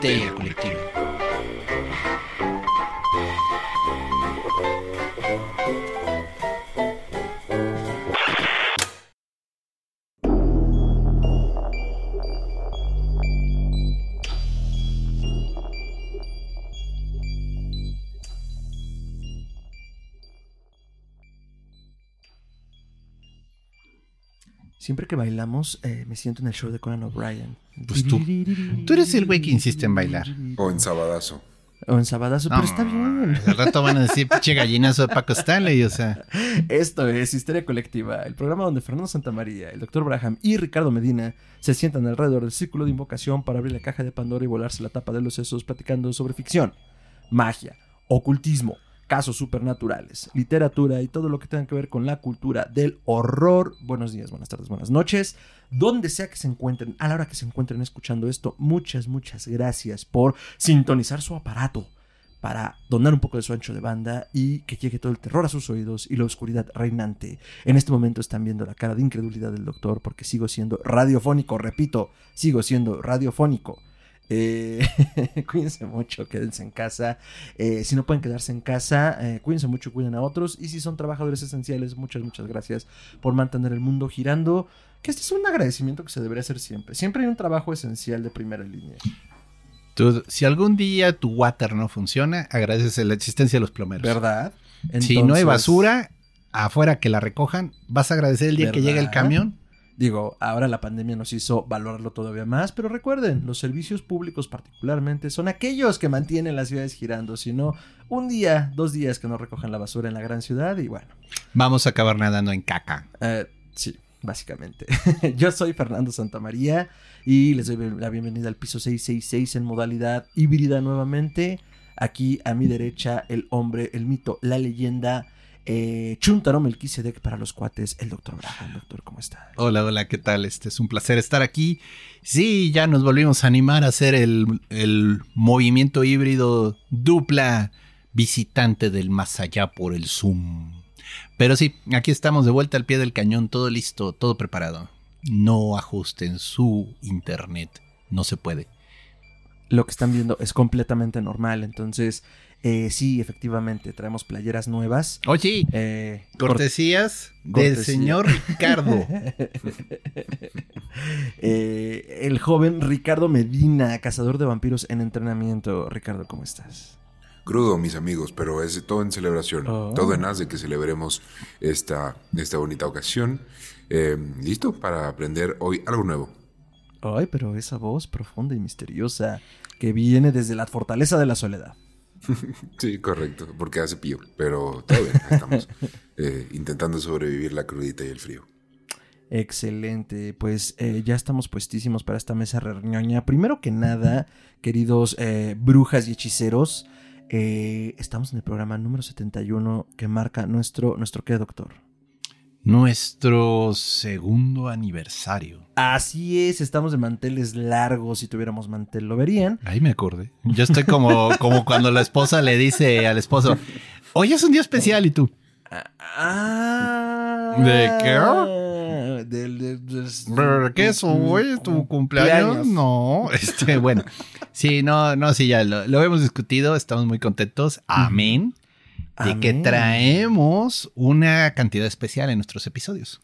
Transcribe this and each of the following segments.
Histeria Colectiva. Siempre que bailamos, eh, me siento en el show de Conan O'Brien. Pues tú. Tú eres el güey que insiste en bailar. O en Sabadazo. O en Sabadazo, pero está bien. Al rato van a decir, pinche gallinazo de Paco Stanley, o sea. Esto es Histeria Colectiva, el programa donde Fernando Santamaría, el Dr. Braham y Ricardo Medina se sientan alrededor del círculo de invocación para abrir la caja de Pandora y volarse la tapa de los sesos platicando sobre ficción, magia, ocultismo, casos supernaturales, literatura y todo lo que tenga que ver con la cultura del horror. Buenos días, buenas tardes, buenas noches. Donde sea que se encuentren, a la hora que se encuentren escuchando esto, muchas, muchas gracias por sintonizar su aparato para donar un poco de su ancho de banda y que llegue todo el terror a sus oídos y la oscuridad reinante. En este momento están viendo la cara de incredulidad del doctor porque sigo siendo radiofónico, repito, sigo siendo radiofónico. Eh, cuídense mucho, quédense en casa. Eh, si no pueden quedarse en casa, eh, cuídense mucho, cuiden a otros. Y si son trabajadores esenciales, muchas, muchas gracias por mantener el mundo girando. Que este es un agradecimiento que se debería hacer siempre. Siempre hay un trabajo esencial de primera línea. Tú, si algún día tu water no funciona, agradeces la existencia de los plomeros. ¿Verdad? si no hay basura, afuera que la recojan, vas a agradecer el día que llegue el camión. Digo, ahora la pandemia nos hizo valorarlo todavía más, pero recuerden, los servicios públicos particularmente son aquellos que mantienen las ciudades girando, si no, un día, dos días que no recojan la basura en la gran ciudad y bueno, Vamos a acabar nadando en caca. eh, sí, básicamente. Yo soy Fernando Santamaría y les doy la bienvenida al piso 666 en modalidad híbrida nuevamente. Aquí a mi derecha, el hombre, el mito, la leyenda, eh, Chuntaro Melquisedec para los cuates, el doctor Braham. Doctor, ¿cómo está? Hola, hola, ¿qué tal? Este es un placer estar aquí. Sí, ya nos volvimos a animar a hacer el, el movimiento híbrido dupla visitante del más allá por el Zoom. Pero sí, aquí estamos de vuelta al pie del cañón, todo listo, todo preparado. No ajusten su internet, no se puede. lo que están viendo es completamente normal. Entonces, eh, sí, efectivamente, traemos playeras nuevas. Oye, Eh, cortesías del cortesía. señor Ricardo. eh, el joven Ricardo Medina, cazador de vampiros en entrenamiento. Ricardo, ¿cómo estás? Crudo, mis amigos, pero es todo en celebración. Oh. Todo en as de que celebremos esta, esta bonita ocasión. Eh, ¿Listo? Para aprender hoy algo nuevo. Ay, pero esa voz profunda y misteriosa que viene desde la fortaleza de la soledad. Sí, correcto, porque hace pío. Pero todo bien, estamos eh, intentando sobrevivir la crudita y el frío. Excelente, pues eh, ya estamos puestísimos para esta mesa reñoña. Primero que nada, queridos eh, brujas y hechiceros, eh, estamos en el programa número 71 que marca nuestro, nuestro qué, doctor. Nuestro segundo aniversario. Así es, estamos de manteles largos. Si tuviéramos mantel, lo verían. Ahí me acordé. Yo estoy como, como cuando la esposa le dice al esposo, hoy es un día especial y tú. Ah, ¿De qué? Del, del- del- ¿Pero qué es hoy? ¿Tu cumpleaños? No. Este, bueno. Sí, no, no, sí, ya lo, lo hemos discutido. Estamos muy contentos. Amén. De que traemos una cantidad especial en nuestros episodios.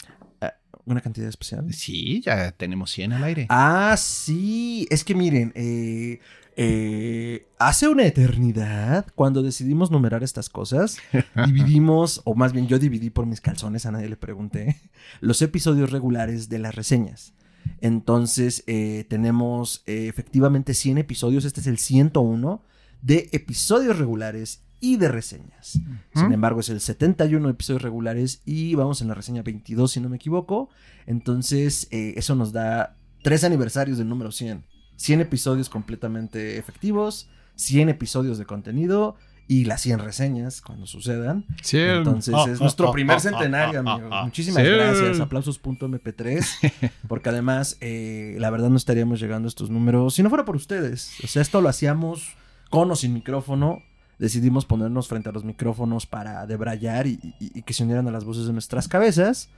Una cantidad especial. Sí, ya tenemos 100 al aire. Ah, sí. Es que miren, eh, eh, hace una eternidad, cuando decidimos numerar estas cosas, dividimos, o más bien yo dividí por mis calzones, a nadie le pregunté, los episodios regulares de las reseñas. Entonces, eh, tenemos efectivamente 100 episodios, este es el 101 de episodios regulares y de reseñas. Sin embargo, es el 71 episodios regulares y vamos en la reseña 22, si no me equivoco. Entonces, eh, eso nos da tres aniversarios del número 100. 100 episodios completamente efectivos, 100 episodios de contenido y las 100 reseñas cuando sucedan. Entonces, es nuestro primer centenario, amigos. Muchísimas Sí. gracias. Aplausos.mp3. Porque además, eh, la verdad, no estaríamos llegando a estos números si no fuera por ustedes. O sea, esto lo hacíamos con o sin micrófono. Decidimos ponernos frente a los micrófonos para debrayar y, y- y que se unieran a las voces de nuestras cabezas.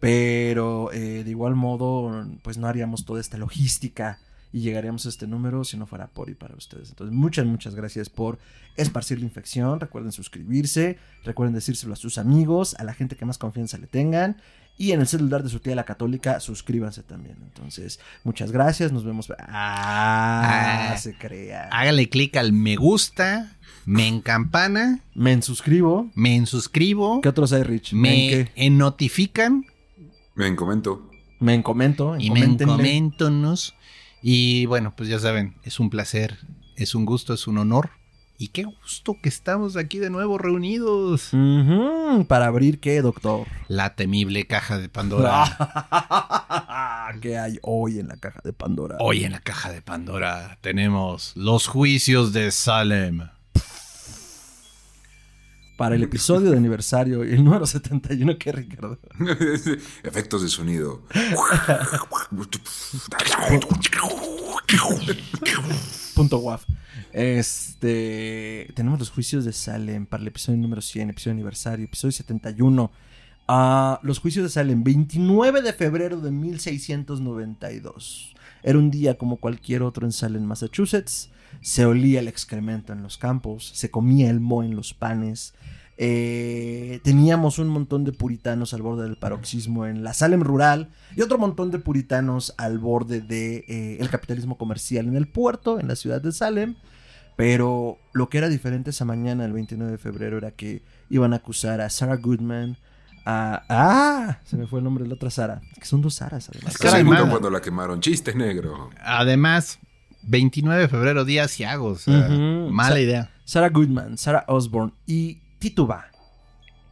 Pero eh, de igual modo, pues no haríamos toda esta logística y llegaríamos a este número si no fuera por y para ustedes. Entonces, muchas, muchas gracias por esparcir la infección. Recuerden suscribirse, recuerden decírselo a sus amigos, a la gente que más confianza le tengan. Y en el celular de su tía la católica, suscríbanse también. Entonces, muchas gracias. Nos vemos. Ah, Ah. se crea. Hágale clic al me gusta, me encampana, Me suscribo. me en suscribo, ¿Qué otros hay, Rich? ¿Me me en qué? en notifican Me comento. Me en comento. en y me en coméntonos. Y bueno, pues ya saben, es un placer, es un gusto, es un honor. Y qué gusto que estamos aquí de nuevo reunidos. ¿Para abrir qué, doctor? La temible caja de Pandora. ¿Qué hay hoy en la caja de Pandora? Hoy en la caja de Pandora tenemos los juicios de Salem. Para el episodio de aniversario y el número 71, ¿qué, Ricardo? Efectos de sonido. Punto guaf. Este. Tenemos los juicios de Salem para el episodio número 100, episodio aniversario, episodio 71. Ah, los juicios de Salem, 29 de febrero de 1692. Era un día como cualquier otro en Salem, Massachusetts. Se olía el excremento en los campos, se comía el moho en los panes. Eh, teníamos un montón de puritanos al borde del paroxismo en la Salem rural y otro montón de puritanos al borde del de, eh, el capitalismo comercial en el puerto, en la ciudad de Salem. Pero lo que era diferente esa mañana, el 29 de febrero, era que iban a acusar a Sarah Goodman, a... ¡Ah! Se me fue el nombre de la otra Sara. Que son dos Saras, además. Es mano. cuando la quemaron. Chiste negro. Además, 29 de febrero, día Ciago. O sea, mala Sa- idea. Sarah Goodman, Sarah Osborne y Tituba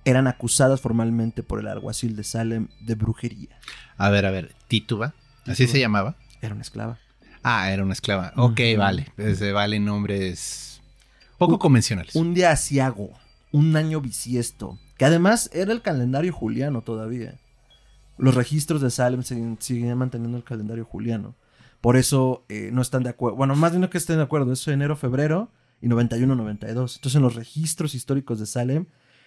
eran acusadas formalmente por el alguacil de Salem de brujería. A ver, a ver, Tituba. ¿Así Tituba. se llamaba? Era una esclava. Ah, era una esclava. Ok, Ujú. vale. Pues, Se valen nombres poco Un- convencionales. Un día asiago, un año bisiesto, que además era el calendario juliano todavía. Los registros de Salem siguen, siguen manteniendo el calendario juliano. Por eso eh, no están de acuerdo. Bueno, más bien no que estén de acuerdo, eso enero, febrero y 91-92. Entonces en los registros históricos de Salem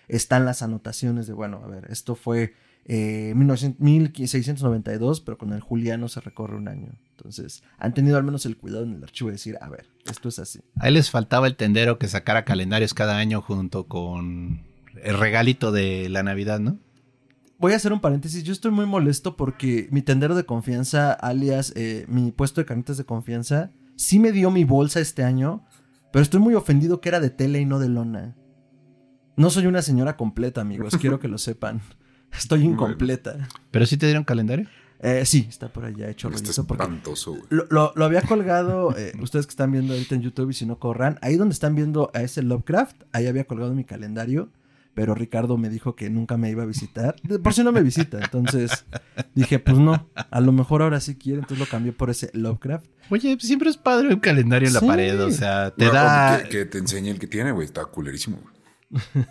están las anotaciones de, bueno, a ver, esto fue eh, 1900 1692, pero con el juliano se recorre un año. Entonces han tenido al menos el cuidado en el archivo de decir, a ver, esto es así. Ahí les faltaba el tendero que sacara calendarios cada año junto con el regalito de la Navidad, ¿no? Voy a hacer un paréntesis. Yo estoy muy molesto porque mi tendero de confianza, alias eh, mi puesto de carnitas de confianza, sí me dio mi bolsa este año, pero estoy muy ofendido que era de tela y no de lona. No soy una señora completa, amigos. Quiero que lo sepan. Estoy incompleta. Pero sí te dieron calendario. Eh, sí, está por allá hecho Está rollito porque espantoso, güey. lo, lo- lo había colgado, eh, ustedes que están viendo ahorita en YouTube y si no corran, ahí donde están viendo a ese Lovecraft, ahí había colgado mi calendario, pero Ricardo me dijo que nunca me iba a visitar, por si no me visita, entonces dije, pues no, a lo mejor ahora sí quiere, entonces lo cambié por ese Lovecraft. Oye, siempre es padre un calendario en la Sí. pared, o sea, te No, da... Que, que te enseñe el que tiene, güey. Está culerísimo, güey.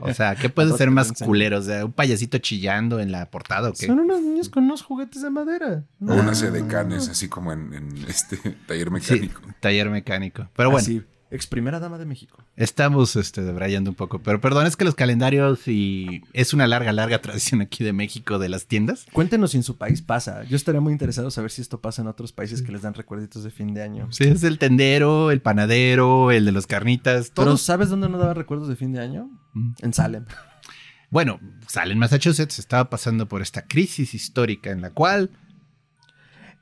O sea, ¿qué puede ser más culero? O sea, un payasito chillando en la portada o qué? Son unos niños con unos juguetes de madera. O No. una sede de canes, así como en, en este taller Sí, mecánico. taller mecánico. Pero bueno, Así, ex primera dama de México. estamos este, debrayando un poco. Pero perdón, es que los calendarios y es una larga, larga tradición aquí de México de las tiendas. Cuéntenos si en su país pasa. Yo estaría muy interesado en saber si esto pasa en otros países que les dan recuerditos de fin de año. Sí, es el tendero, el panadero, el de los carnitas, Pero todos. ¿sabes dónde no daban recuerdos de fin de año? Mm. En Salem. Bueno, sale en Massachusetts, estaba pasando por esta crisis histórica en la cual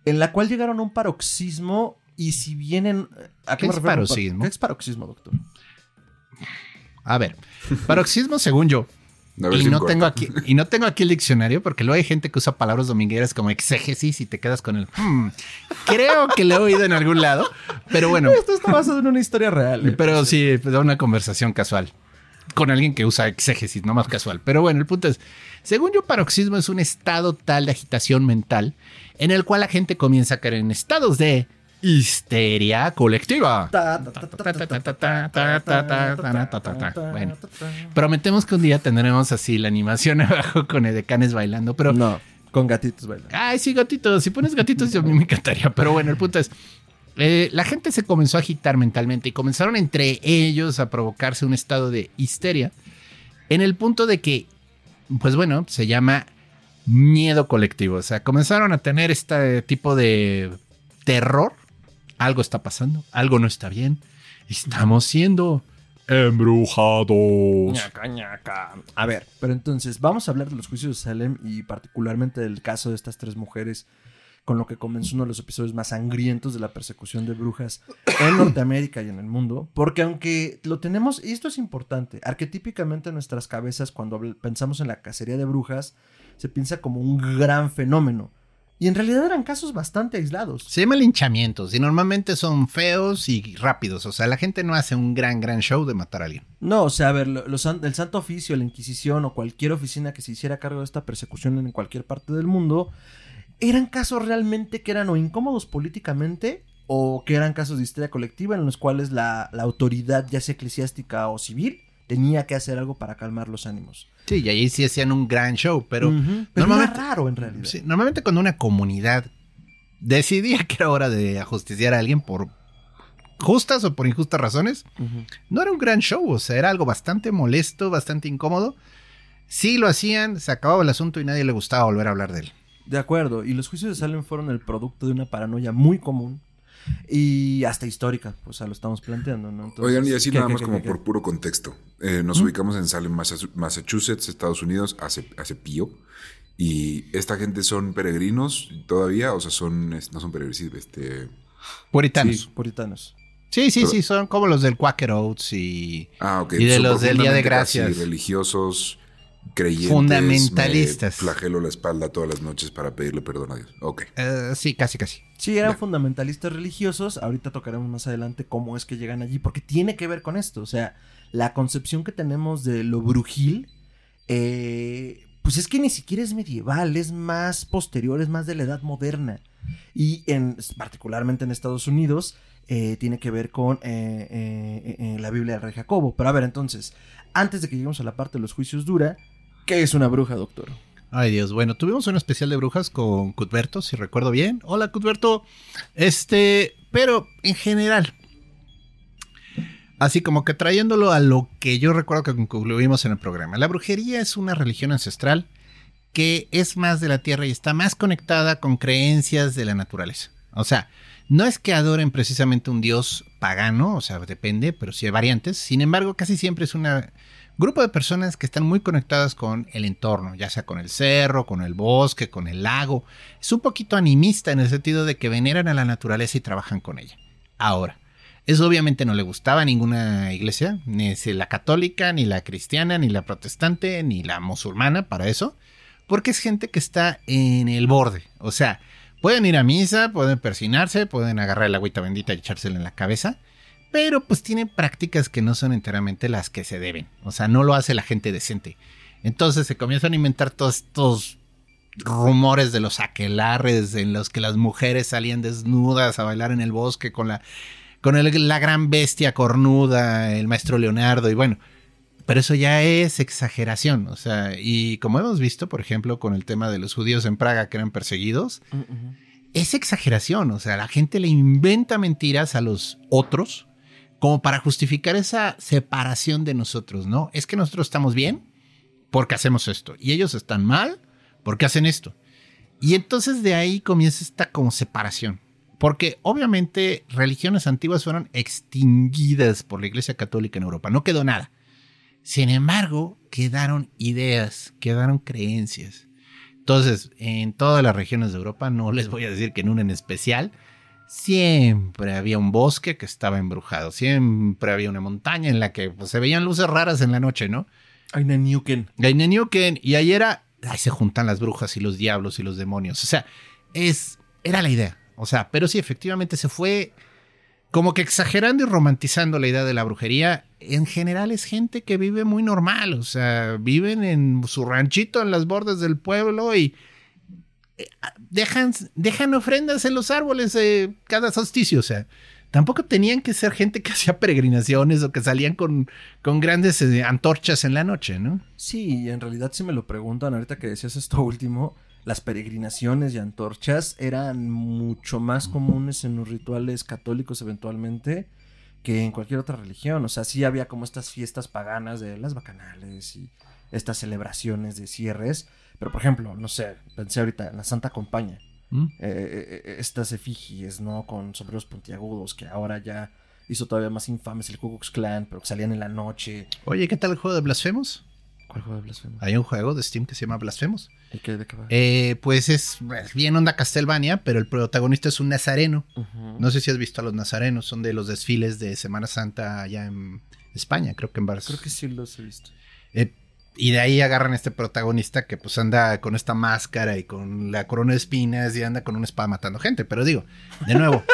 En la cual llegaron a un paroxismo y si vienen... ¿A ¿Qué me es refiero paroxismo? ¿Qué es paroxismo, doctor? A ver, paroxismo según yo. Y no, tengo aquí, y no tengo aquí el diccionario porque luego hay gente que usa palabras domingueras como exégesis y te quedas con el... "Hmm". Creo que lo he oído en algún lado, pero bueno, Esto está basado en una historia real. ¿eh? pero sí, da una conversación casual con alguien que usa exégesis, no más casual. Pero bueno, el punto es, según yo, paroxismo es un estado tal de agitación mental en el cual la gente comienza a caer en estados de histeria colectiva. Bueno, prometemos que un día tendremos así la animación abajo con edecanes bailando, pero... No, con gatitos bailando. Ay, sí, gatitos. Si pones gatitos, yo a mí me encantaría. Pero bueno, el punto es... La gente se comenzó a agitar mentalmente y comenzaron entre ellos a provocarse un estado de histeria en el punto de que, pues bueno, se llama miedo colectivo. O sea, comenzaron a tener este tipo de terror algo está pasando, algo no está bien. Estamos siendo embrujados. Ñaca, ñaca. A ver, pero entonces vamos a hablar de los juicios de Salem y particularmente del caso de estas tres mujeres con lo que comenzó uno de los episodios más sangrientos de la persecución de brujas en Norteamérica y en el mundo. Porque aunque lo tenemos, y esto es importante, arquetípicamente en nuestras cabezas cuando pensamos en la cacería de brujas, se piensa como un gran fenómeno. Y en realidad eran casos bastante aislados. Se llama linchamientos y normalmente son feos y rápidos. O sea, la gente no hace un gran, gran show de matar a alguien. No, o sea, a ver, lo- los el Santo Oficio, la Inquisición o cualquier oficina que se hiciera cargo de esta persecución en cualquier parte del mundo, eran casos realmente que eran o incómodos políticamente o que eran casos de histeria colectiva en los cuales la, la autoridad, ya sea eclesiástica o civil, tenía que hacer algo para calmar los ánimos. Sí, y ahí sí hacían un gran show, pero normalmente- era raro en realidad. sí, normalmente cuando una comunidad decidía que era hora de ajusticiar a alguien por justas o por injustas razones, no era un gran show, o sea, era algo bastante molesto, bastante incómodo. Sí lo hacían, se acababa el asunto y nadie le gustaba volver a hablar de él. De acuerdo, y los juicios de Salem fueron el producto de una paranoia muy común y hasta histórica, pues ya lo estamos planteando, ¿no? Entonces, Oigan, y así ¿qué, nada qué, más qué, como qué, por puro contexto. Eh, nos ubicamos en Salem, Massa- Massachusetts, Estados Unidos, hace, hace pío. Y esta gente son peregrinos todavía, o sea, son, no son peregrinos, este... Puritanos. Sí, puritanos. Sí, sí, Pero- sí, son como los del Quaker Oats y Ah. Y de son los del Día de Gracias. religiosos, creyentes. Fundamentalistas. Me flagelo la espalda todas las noches para pedirle perdón a Dios. Ok. eh, sí, casi, casi. Sí, eran Ya. fundamentalistas religiosos. Ahorita tocaremos más adelante cómo es que llegan allí, porque tiene que ver con esto. O sea, la concepción que tenemos de lo brujil, eh, pues es que ni siquiera es medieval, es más posterior, es más de la edad moderna. Y en, particularmente en Estados Unidos, eh, tiene que ver con eh, eh, eh, la Biblia del Rey Jacobo. Pero a ver, entonces, antes de que lleguemos a la parte de los juicios dura, ¿qué es una bruja, doctor? Ay Dios, bueno, tuvimos un especial de brujas con Cuthberto, si recuerdo bien. Hola Cuthberto. Este, pero en general, así como que trayéndolo a lo que yo recuerdo que concluimos en el programa, la brujería es una religión ancestral que es más de la tierra y está más conectada con creencias de la naturaleza. O sea, no es que adoren precisamente un dios pagano, o sea, depende, pero sí hay variantes. Sin embargo, casi siempre es un grupo de personas que están muy conectadas con el entorno, ya sea con el cerro, con el bosque, con el lago. Es un poquito animista en el sentido de que veneran a la naturaleza y trabajan con ella. Ahora, eso obviamente no le gustaba a ninguna iglesia, ni la católica, ni la cristiana, ni la protestante, ni la musulmana, para eso, porque es gente que está en el borde. O sea, pueden ir a misa, pueden persinarse, pueden agarrar el agüita bendita y echársela en la cabeza, pero pues tienen prácticas que no son enteramente las que se deben. O sea, no lo hace la gente decente. Entonces se comienzan a inventar todos estos rumores de los aquelarres en los que las mujeres salían desnudas a bailar en el bosque con la con el, la gran bestia cornuda, el maestro Leonardo y bueno, pero eso ya es exageración, o sea, y como hemos visto, por ejemplo, con el tema de los judíos en Praga que eran perseguidos, Uh -uh. es exageración, o sea, la gente le inventa mentiras a los otros como para justificar esa separación de nosotros, ¿no? Es que nosotros estamos bien porque hacemos esto y ellos están mal porque hacen esto. Y entonces de ahí comienza esta como separación. Porque obviamente religiones antiguas fueron extinguidas por la Iglesia Católica en Europa. No quedó nada. Sin embargo, quedaron ideas, quedaron creencias. Entonces, en todas las regiones de Europa, no les voy a decir que en una en especial, siempre había un bosque que estaba embrujado. Siempre había una montaña en la que pues, se veían luces raras en la noche, ¿no? Aineniuken. Aineniuken. Y ahí era, ahí se juntan las brujas y los diablos y los demonios. O sea, es, era la idea. O sea, pero sí, efectivamente se fue como que exagerando y romantizando la idea de la brujería. En general es gente que vive muy normal, o sea, viven en su ranchito en las bordes del pueblo y dejan, dejan ofrendas en los árboles eh, cada solsticio, o sea, tampoco tenían que ser gente que hacía peregrinaciones o que salían con, con grandes eh, antorchas en la noche, ¿no? Sí, en realidad si me lo preguntan ahorita que decías esto último, las peregrinaciones y antorchas eran mucho más comunes en los rituales católicos eventualmente que en cualquier otra religión. O sea, sí había como estas fiestas paganas de las bacanales y estas celebraciones de cierres. Pero por ejemplo, no sé, pensé ahorita en la Santa Compañía. ¿Mm? Eh, eh, eh, estas efigies, ¿no? Con sombreros puntiagudos, que ahora ya hizo todavía más infames el Ku Klux Klan, pero que salían en la noche. Oye, ¿qué tal el juego de Blasphemous? ¿Cuál juego de blasfemo? Hay un juego de Steam que se llama Blasphemous. ¿Y qué de qué va? Eh, pues es es bien onda Castlevania, pero el protagonista es un nazareno. No sé si has visto a los nazarenos, son de los desfiles de Semana Santa allá en España, creo que en Barcelona. Creo que sí los he visto. Y de ahí agarran a este protagonista que pues anda con esta máscara y con la corona de espinas y anda con una espada matando gente. Pero digo, de nuevo.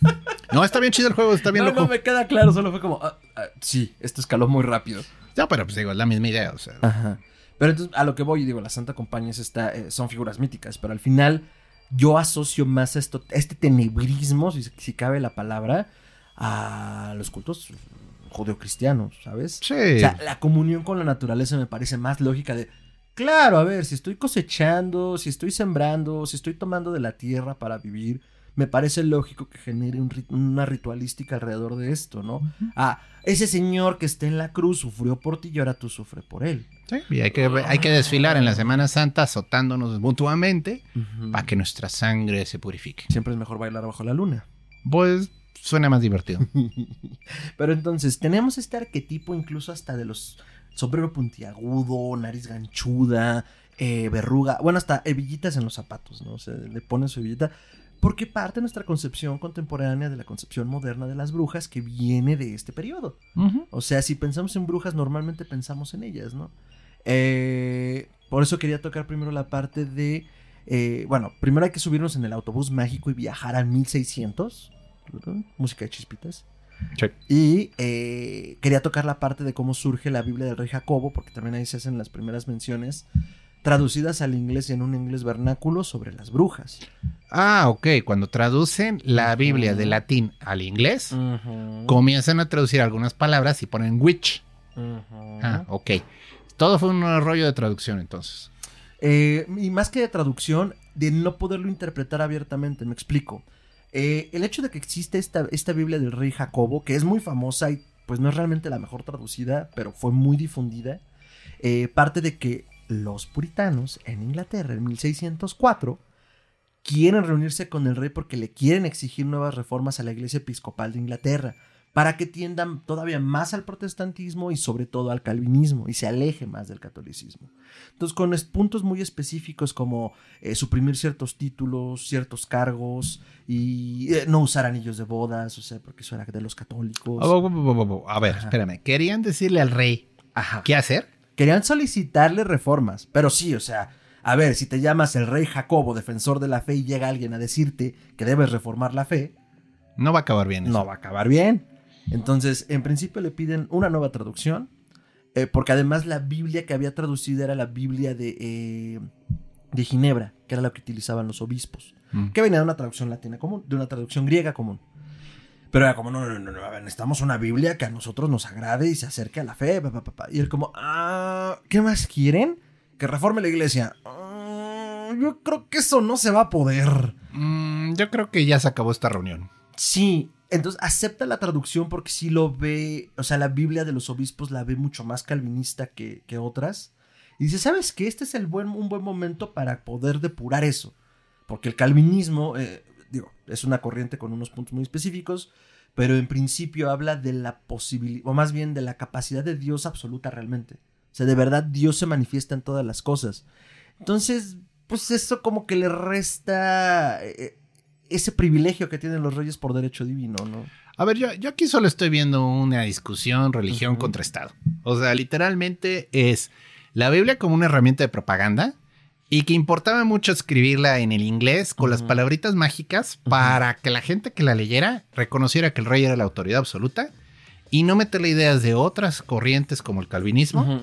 no, está bien chido el juego, está bien no, loco. no, me queda claro, solo fue como, ah, ah, sí, esto escaló muy rápido. No, pero pues digo, es la misma idea, o sea. Ajá. Pero entonces, a lo que voy, digo, la Santa Compañía es esta, eh, son figuras míticas, pero al final yo asocio más esto, este tenebrismo, si, si cabe la palabra, a los cultos judeocristianos, ¿sabes? Sí. O sea, la comunión con la naturaleza me parece más lógica de, claro, a ver, si estoy cosechando, si estoy sembrando, si estoy tomando de la tierra para vivir, me parece lógico que genere un una ritualística alrededor de esto, ¿no? Ah, ese señor que está en la cruz sufrió por ti y ahora tú sufres por él. Sí, y hay que, hay que desfilar en la Semana Santa azotándonos mutuamente para que nuestra sangre se purifique. Siempre es mejor bailar bajo la luna. Pues suena más divertido. Pero entonces, tenemos este arquetipo incluso hasta de los sombrero puntiagudo, nariz ganchuda, eh, verruga, bueno, hasta hebillitas en los zapatos, ¿no? O sea, le ponen su hebillita. Porque parte de nuestra concepción contemporánea de la concepción moderna de las brujas que viene de este periodo. O sea, si pensamos en brujas, normalmente pensamos en ellas, ¿no? Eh, por eso quería tocar primero la parte de... eh, bueno, primero hay que subirnos en el autobús mágico y viajar a 1600. Música de chispitas. Sí. Y eh, quería tocar la parte de cómo surge la Biblia del Rey Jacobo, porque también ahí se hacen las primeras menciones traducidas al inglés y en un inglés vernáculo sobre las brujas. Ah, ok. Cuando traducen la Biblia de latín al inglés, comienzan a traducir algunas palabras y ponen witch. Ah, ok. Todo fue un rollo de traducción entonces. Eh, y más que de traducción, de no poderlo interpretar abiertamente, me explico. Eh, el hecho de que existe esta, esta Biblia del rey Jacobo, que es muy famosa y pues no es realmente la mejor traducida, pero fue muy difundida, eh, parte de que los puritanos en Inglaterra en 1604 quieren reunirse con el rey porque le quieren exigir nuevas reformas a la iglesia episcopal de Inglaterra para que tiendan todavía más al protestantismo y sobre todo al calvinismo y se aleje más del catolicismo. Entonces, con puntos muy específicos como eh, suprimir ciertos títulos, ciertos cargos y eh, no usar anillos de bodas, o sea, porque eso era de los católicos. Oh, oh, oh. A ver, Ajá. espérame. Querían decirle al rey Ajá. qué hacer. Querían solicitarle reformas, pero sí, o sea, a ver, si te llamas el rey Jacobo, defensor de la fe, y llega alguien a decirte que debes reformar la fe, No va a acabar bien. eso. no va a acabar bien. Entonces, en principio le piden una nueva traducción, eh, porque además la Biblia que había traducido era la Biblia de, eh, de Ginebra, que era la que utilizaban los obispos, Mm. que venía de una traducción latina común, de una traducción griega común. Pero era como, no, no, no, no, a ver, necesitamos una Biblia que a nosotros nos agrade y se acerque a la fe. pa, pa, pa, pa. Y él como, ah, ¿qué más quieren? Que reforme la iglesia. "Ah, yo creo que eso no se va a poder. Mm, yo creo que ya se acabó esta reunión. Sí, entonces acepta la traducción porque sí lo ve, o sea, la Biblia de los obispos la ve mucho más calvinista que, que otras. Y dice, ¿sabes qué? Este es el buen, un buen momento para poder depurar eso. Porque el calvinismo, eh, digo, es una corriente con unos puntos muy específicos, pero en principio habla de la posibilidad, o más bien de la capacidad de Dios absoluta realmente. O sea, de verdad Dios se manifiesta en todas las cosas. Entonces, pues eso como que le resta eh, ese privilegio que tienen los reyes por derecho divino, ¿no? A ver, yo, yo aquí solo estoy viendo una discusión religión contra Estado. O sea, literalmente es la Biblia como una herramienta de propaganda y que importaba mucho escribirla en el inglés con las palabritas mágicas para que la gente que la leyera reconociera que el rey era la autoridad absoluta y no meterle ideas de otras corrientes como el calvinismo.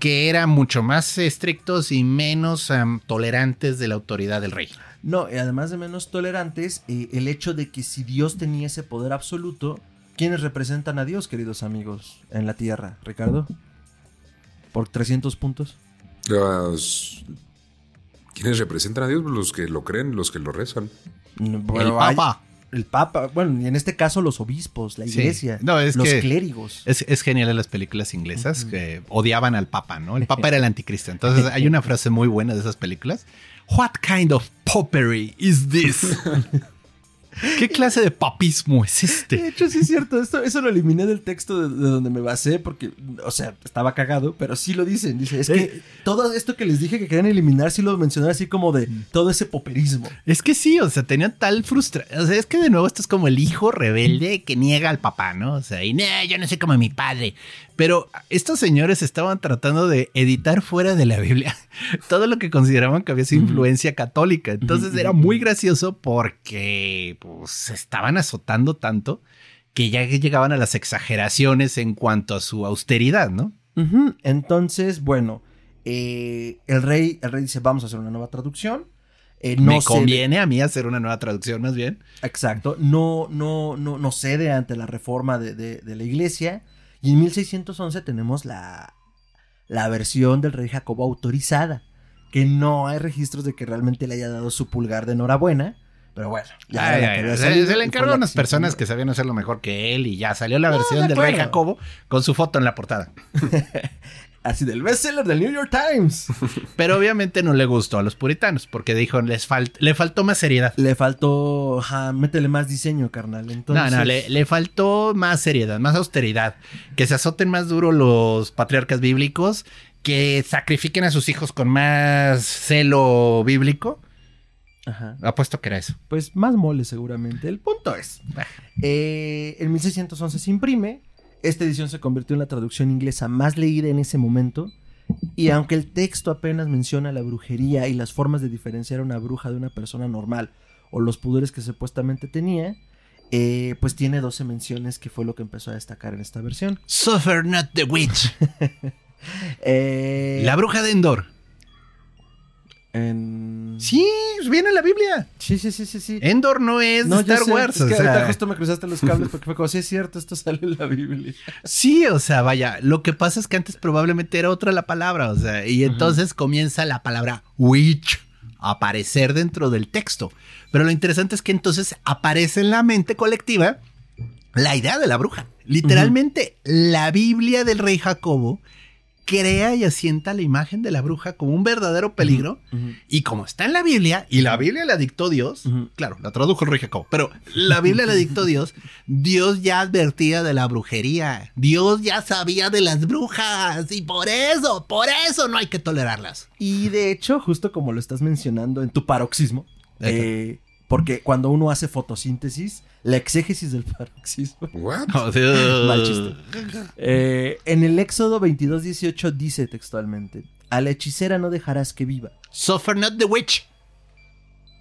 que eran mucho más estrictos y menos tolerantes de la autoridad del rey. No, y además de menos tolerantes, eh, el hecho de que si Dios tenía ese poder absoluto, ¿quiénes representan a Dios, queridos amigos, en la tierra? Ricardo, por 300 puntos. Los- ¿Quiénes representan a Dios? Pues Los que lo creen, los que lo rezan. El hay- Papa. El Papa, bueno, y en este caso los obispos, la Sí. iglesia, No, es los que- clérigos. Es, es genial en las películas inglesas que odiaban al Papa, ¿no? El Papa era el anticristo. Entonces hay una frase muy buena de esas películas. What kind of popery is this? ¿Qué clase de papismo es De este? hecho, sí es cierto. Esto, eso lo eliminé del texto de, de donde me basé porque, o sea, estaba cagado, pero sí lo dicen. Dice, es que Eh. todo esto que les dije que querían eliminar, sí lo mencionaron así como de todo ese poperismo. Es que sí, o sea, tenía tal frustración. O sea, es que de nuevo esto es como el hijo rebelde que niega al papá, ¿no? O sea, y "No, yo no soy como mi padre. Pero estos señores estaban tratando de editar fuera de la Biblia todo lo que consideraban que había sido influencia católica. Entonces era muy gracioso porque pues se estaban azotando tanto que ya llegaban a las exageraciones en cuanto a su austeridad, ¿no? Entonces, bueno, eh, el rey, el rey dice, vamos a hacer una nueva traducción. Eh, no Me cede- conviene a mí hacer una nueva traducción más bien. Exacto. No, no, no, no cede ante la reforma de, de- de la iglesia. Y en 1611 tenemos la, la versión del rey Jacobo autorizada. Que no hay registros de que realmente le haya dado su pulgar de enhorabuena. Pero bueno, ya Ay, ay, se, le encargó a unas personas que sabían hacerlo mejor que él y ya salió la versión de del rey. Jacobo con su foto en la portada. Así del bestseller del New York Times. Pero obviamente no le gustó a los puritanos porque dijo les falt- le faltó más seriedad. Le faltó, ajá, métele más diseño, carnal. Entonces, no, no, le, le faltó más seriedad, más austeridad. Que se azoten más duro los patriarcas bíblicos, que sacrifiquen a sus hijos con más celo bíblico. Ajá. Apuesto que era eso. Pues más mole seguramente. El punto es, Bah. eh, en 1611 se imprime, esta edición se convirtió en la traducción inglesa más leída en ese momento, y aunque el texto apenas menciona la brujería y las formas de diferenciar a una bruja de una persona normal, o los pudores que supuestamente tenía, eh, pues tiene 12 menciones que fue lo que empezó a destacar en esta versión. Suffer not the witch. Eh, La bruja de Endor. En- Sí, viene en la Biblia. sí, sí, sí, sí, sí. Endor no es No, de Star sé, Wars. es que o sea, ahorita justo me cruzaste los cables porque fue como, sí es cierto, esto sale en la Biblia. Sí, o sea, vaya, lo que pasa es que antes probablemente era otra la palabra, o sea, y entonces comienza la palabra witch a aparecer dentro del texto. Pero lo interesante es que entonces aparece en la mente colectiva la idea de la bruja. Literalmente, la Biblia del rey Jacobo crea y asienta la imagen de la bruja como un verdadero peligro. Y como está en la Biblia, y la Biblia la dictó Dios, claro, la tradujo el rey pero la Biblia la dictó Dios, Dios ya advertía de la brujería, Dios ya sabía de las brujas, y por eso, por eso no hay que tolerarlas. Y de hecho, justo como lo estás mencionando en tu paroxismo, eh, porque cuando uno hace fotosíntesis, la exégesis del paroxismo. What? Mal chiste. Eh, en el Éxodo 22, 18 dice textualmente: A la hechicera no dejarás que viva. Suffer not the witch.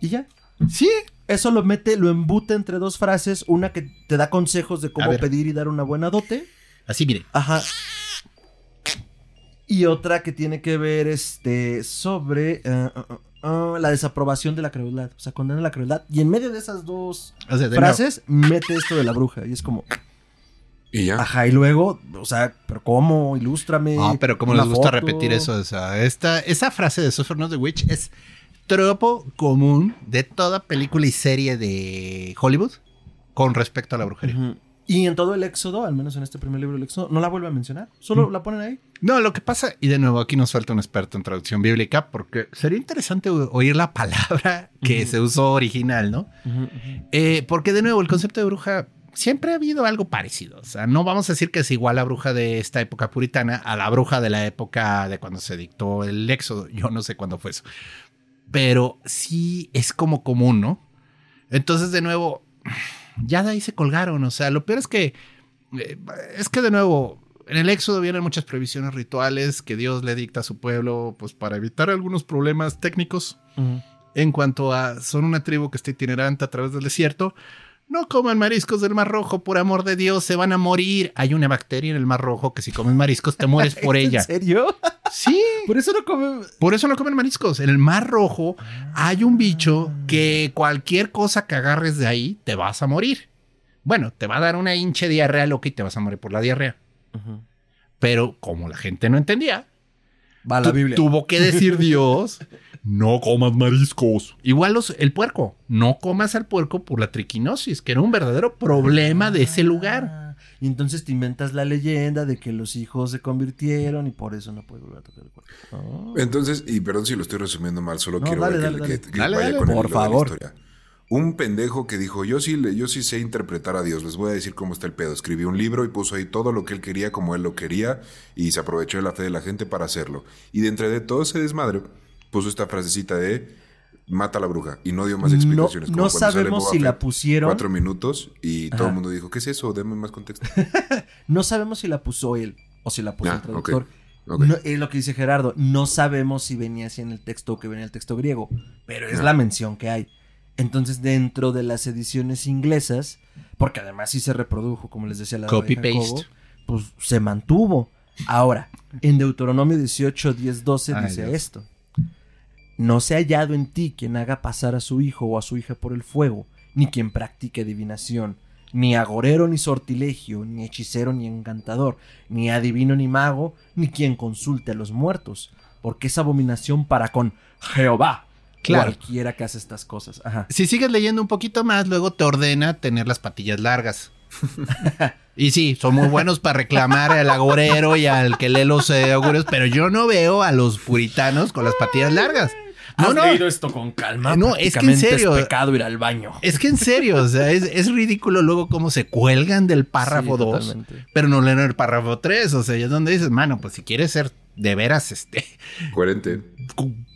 Y ya. Sí. Eso lo mete, lo embute entre dos frases: una que te da consejos de cómo pedir y dar una buena dote. Así, mire. Ajá. Y otra que tiene que ver este sobre ah, ah, ah, la desaprobación de la crueldad. O sea, condena la crueldad. Y en medio de esas dos O sea, de frases, mete esto de la bruja. Y es como, Y ya. ajá, y luego, o sea, pero ¿cómo? Ilústrame. Ah, pero como una les gusta foto. repetir eso, o sea, esta, esa frase de Suffer not the witch es tropo común de toda película y serie de Hollywood con respecto a la brujería. Ujú. Y en todo el Éxodo, al menos en este primer libro del Éxodo, no la vuelve a mencionar. Solo Mm. la ponen ahí. No, lo que pasa, y de nuevo aquí nos falta un experto en traducción bíblica, porque sería interesante oír la palabra que se usó original, ¿no? Eh, porque de nuevo, el concepto de bruja siempre ha habido algo parecido. O sea, no vamos a decir que es igual la bruja de esta época puritana a la bruja de la época de cuando se dictó el éxodo. Yo no sé cuándo fue eso. Pero sí es como común, ¿no? Entonces, de nuevo, ya de ahí se colgaron. O sea, lo peor es que, eh, es que de nuevo, en el éxodo vienen muchas prohibiciones rituales que Dios le dicta a su pueblo, pues para evitar algunos problemas técnicos en cuanto a son una tribu que está itinerante a través del desierto. No coman mariscos del Mar Rojo, por amor de Dios, se van a morir. Hay una bacteria en el Mar Rojo que si comes mariscos te mueres por ella. ¿En serio? Sí, Por eso no come. por eso no comen mariscos. En el Mar Rojo hay un bicho que cualquier cosa que agarres de ahí te vas a morir. Bueno, te va a dar una hinche diarrea loca y te vas a morir por la diarrea. Pero como la gente no entendía, Va a la tu- Biblia. tuvo que decir Dios, no comas mariscos. Igual los, el puerco, no comas al puerco por la triquinosis, que era un verdadero problema de ese lugar. Ah, Y entonces te inventas la leyenda de que los hijos se convirtieron y por eso no puedes volver a tocar el cuerpo. Ah. Entonces, y perdón si lo estoy resumiendo mal, solo No, quiero dale, ver dale, que, dale. que- que Dale, vaya dale, con el hilo de la favor. historia. Un pendejo que dijo, yo sí, yo sí sé interpretar a Dios, les voy a decir cómo está el pedo. Escribió un libro y puso ahí todo lo que él quería como él lo quería y se aprovechó de la fe de la gente para hacerlo. Y de entre de todo ese desmadre, puso esta frasecita de mata a la bruja y no dio más explicaciones. no como sabemos si la pusieron. Cuatro minutos y todo el mundo dijo, ¿qué es eso? Deme más contexto. No sabemos si la puso él o si la puso Ah, el traductor. No, es lo que dice Gerardo. No sabemos si venía así en el texto o que venía el texto griego, pero es Ah. la mención que hay. Entonces, dentro de las ediciones inglesas, porque además sí se reprodujo, como les decía la de Copy Jacobo, paste. pues se mantuvo. Ahora, en Deuteronomio 18, 10, 12 Ay, dice Dios. esto. No se ha hallado en ti quien haga pasar a su hijo o a su hija por el fuego, ni quien practique adivinación, ni agorero ni sortilegio, ni hechicero ni encantador, ni adivino ni mago, ni quien consulte a los muertos, porque es abominación para con Jehová. Claro. Cualquiera que hace estas cosas. Ajá. Si sigues leyendo un poquito más, luego te ordena tener las patillas largas. y sí, son muy buenos para reclamar al agorero y al que lee los eh, augurios, pero yo no veo a los puritanos con las patillas largas. No, ¿Has no. leído esto con calma? No, es que en serio. Es pecado ir al baño. Es que en serio, o sea, es, es ridículo luego cómo se cuelgan del párrafo Sí, 2, totalmente. pero no leen el párrafo 3. O sea, es donde dices, mano, pues si quieres ser de veras, este, Coherente.